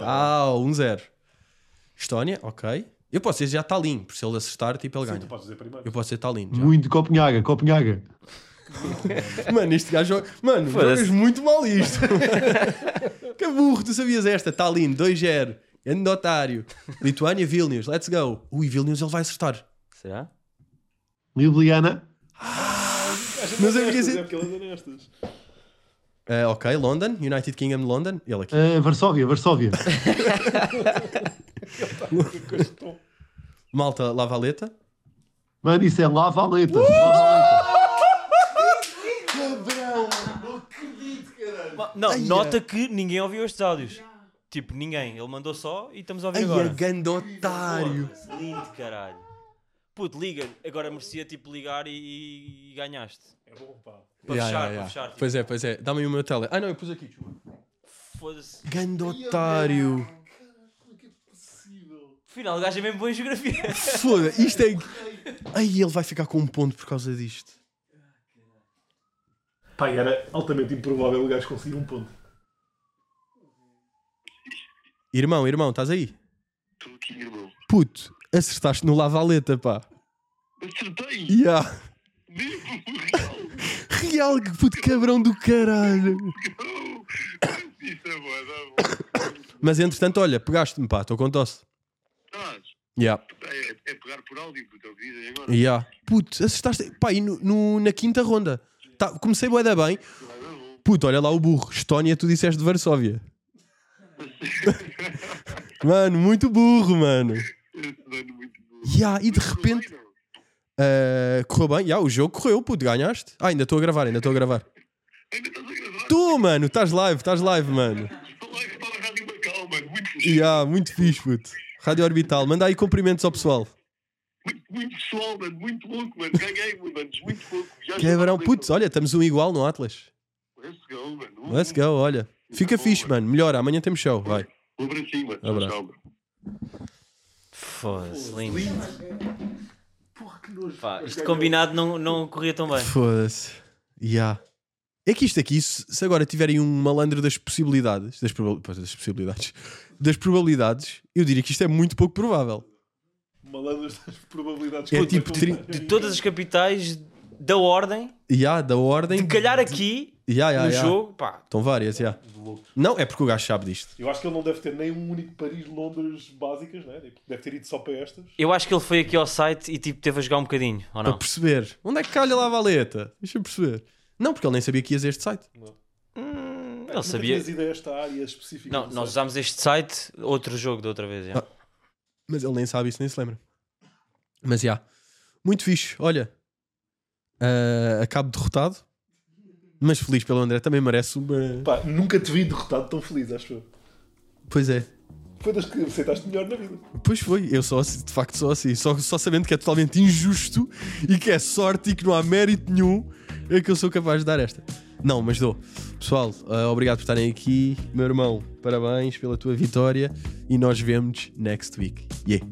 Ah, 1-0. Estónia, ok. Eu posso dizer já Tallinn, por se ele acertar, tipo, ele Sim, tu ganha. podes dizer primeiro. Eu posso dizer Tallinn. já. Muito Copenhaga, Copenhaga. Mano, este gajo. Mano, jogas muito mal isto. que burro, tu sabias esta. Tallinn, 2-0. Grande otário. Lituânia, Vilnius, let's go. Ui, Vilnius ele vai acertar. Será? Ljubljana. Mas eu ia Nestas, dizer-. Ah, ok, London, United Kingdom, London. Ele aqui. Eh, Varsóvia, Varsóvia. Malta, Lavaleta. Mano, isso é La Valeta. La Não, Ai, nota é. que ninguém ouviu estes áudios. Tipo, ninguém. Ele mandou só e estamos a ouvir Ai, agora. a ganda otário. Lindo, caralho. puto, liga, agora merecia tipo ligar e, e ganhaste. É bom, pá. Para Ya, fechar, ya, para fechar. tipo, Pois é, pois é. Dá-me aí o meu tele. Ah, não, eu pus aqui. desculpa. Foda-se. Ganda otário. Afinal, o gajo é mesmo bom em geografia. Foda, isto é. Ai, ele vai ficar com um ponto por causa disto. Pá, e era altamente improvável o gajo conseguir um ponto. Irmão, irmão, estás aí? Estou aqui, irmão. Puto, acertaste no lavaleta, pá. Acertei! Ya. Mesmo real! Real, que puto cabrão do caralho. Isso é bom, é bom. Mas entretanto, olha, pegaste-me, pá, estou com tosse. Estás? Ya. É, é pegar por áudio, puto, é o que dizem agora. Ya. Puto, acertaste. Pá, e no, no- na quinta ronda. Tá, comecei bué da bem. Puto, olha lá o burro. Estónia, tu disseste de Varsóvia. Mano, muito burro, mano. Bom. Ya, e de repente. Ah, correu bem, ya, o jogo correu, puto, ganhaste. Ah, ainda estou a gravar, ainda estou a gravar. Ainda estás a gravar? Tu, mano, estás live, estás live, mano. Estou lá que estava a Rádio Macau, mano. Muito fixe. Ya, muito fixe, puto. Rádio Orbital, manda aí cumprimentos ao pessoal. Muito, muito pessoal, mano. Muito louco, mano. Ganhei, mano. Muito louco. Quebrão, já- putz, olha, estamos um igual no Atlas. Let's go, mano. Let's go, olha. Fica fixe, mano. Melhor, amanhã temos show, vai. Um abracinho, mano. Abraço. Foda-se, lindo. Porra, que nojo. Pá, isto combinado não, não corria tão bem. Foda-se. Ya. É que isto aqui, se se agora tiverem um malandro das possibilidades, das, das possibilidades, das probabilidades, eu diria que isto é muito pouco provável. Malandras das probabilidades. É que tipo tri- tem De todas as capitais da ordem, Ya, da ordem. de calhar aqui Ya, ya, no ya. jogo, pá, Estão várias, ya. Não, é porque o gajo sabe disto. Eu acho que ele não deve ter nem um único Paris-Londres básicas, né? Deve ter ido só para estas. eu acho que ele foi aqui ao site e tipo teve a jogar um bocadinho, ou Para não? perceber. Onde é que calha lá a valeta? Deixa-me perceber. Não, porque ele nem sabia que ias a este site. Hum, ele sabia. ido a esta área específica. Não, nós site. usámos este site, outro jogo da outra vez. já. Ah. Mas ele nem sabe isso, nem se lembra. Mas já. Muito fixe. Olha. Ah, acabo derrotado. Mas feliz pelo André. Também merece uma. Pá, nunca te vi derrotado tão feliz, acho eu. Pois é. Foi das que aceitaste melhor na vida. Pois foi. Eu só de facto sou assim. Só, só sabendo que é totalmente injusto e que é sorte e que não há mérito nenhum é que eu sou capaz de dar esta. Não, mas dou. Pessoal, ah, obrigado por estarem aqui. Meu irmão, parabéns pela tua vitória. E nós vemos next week. Yeah.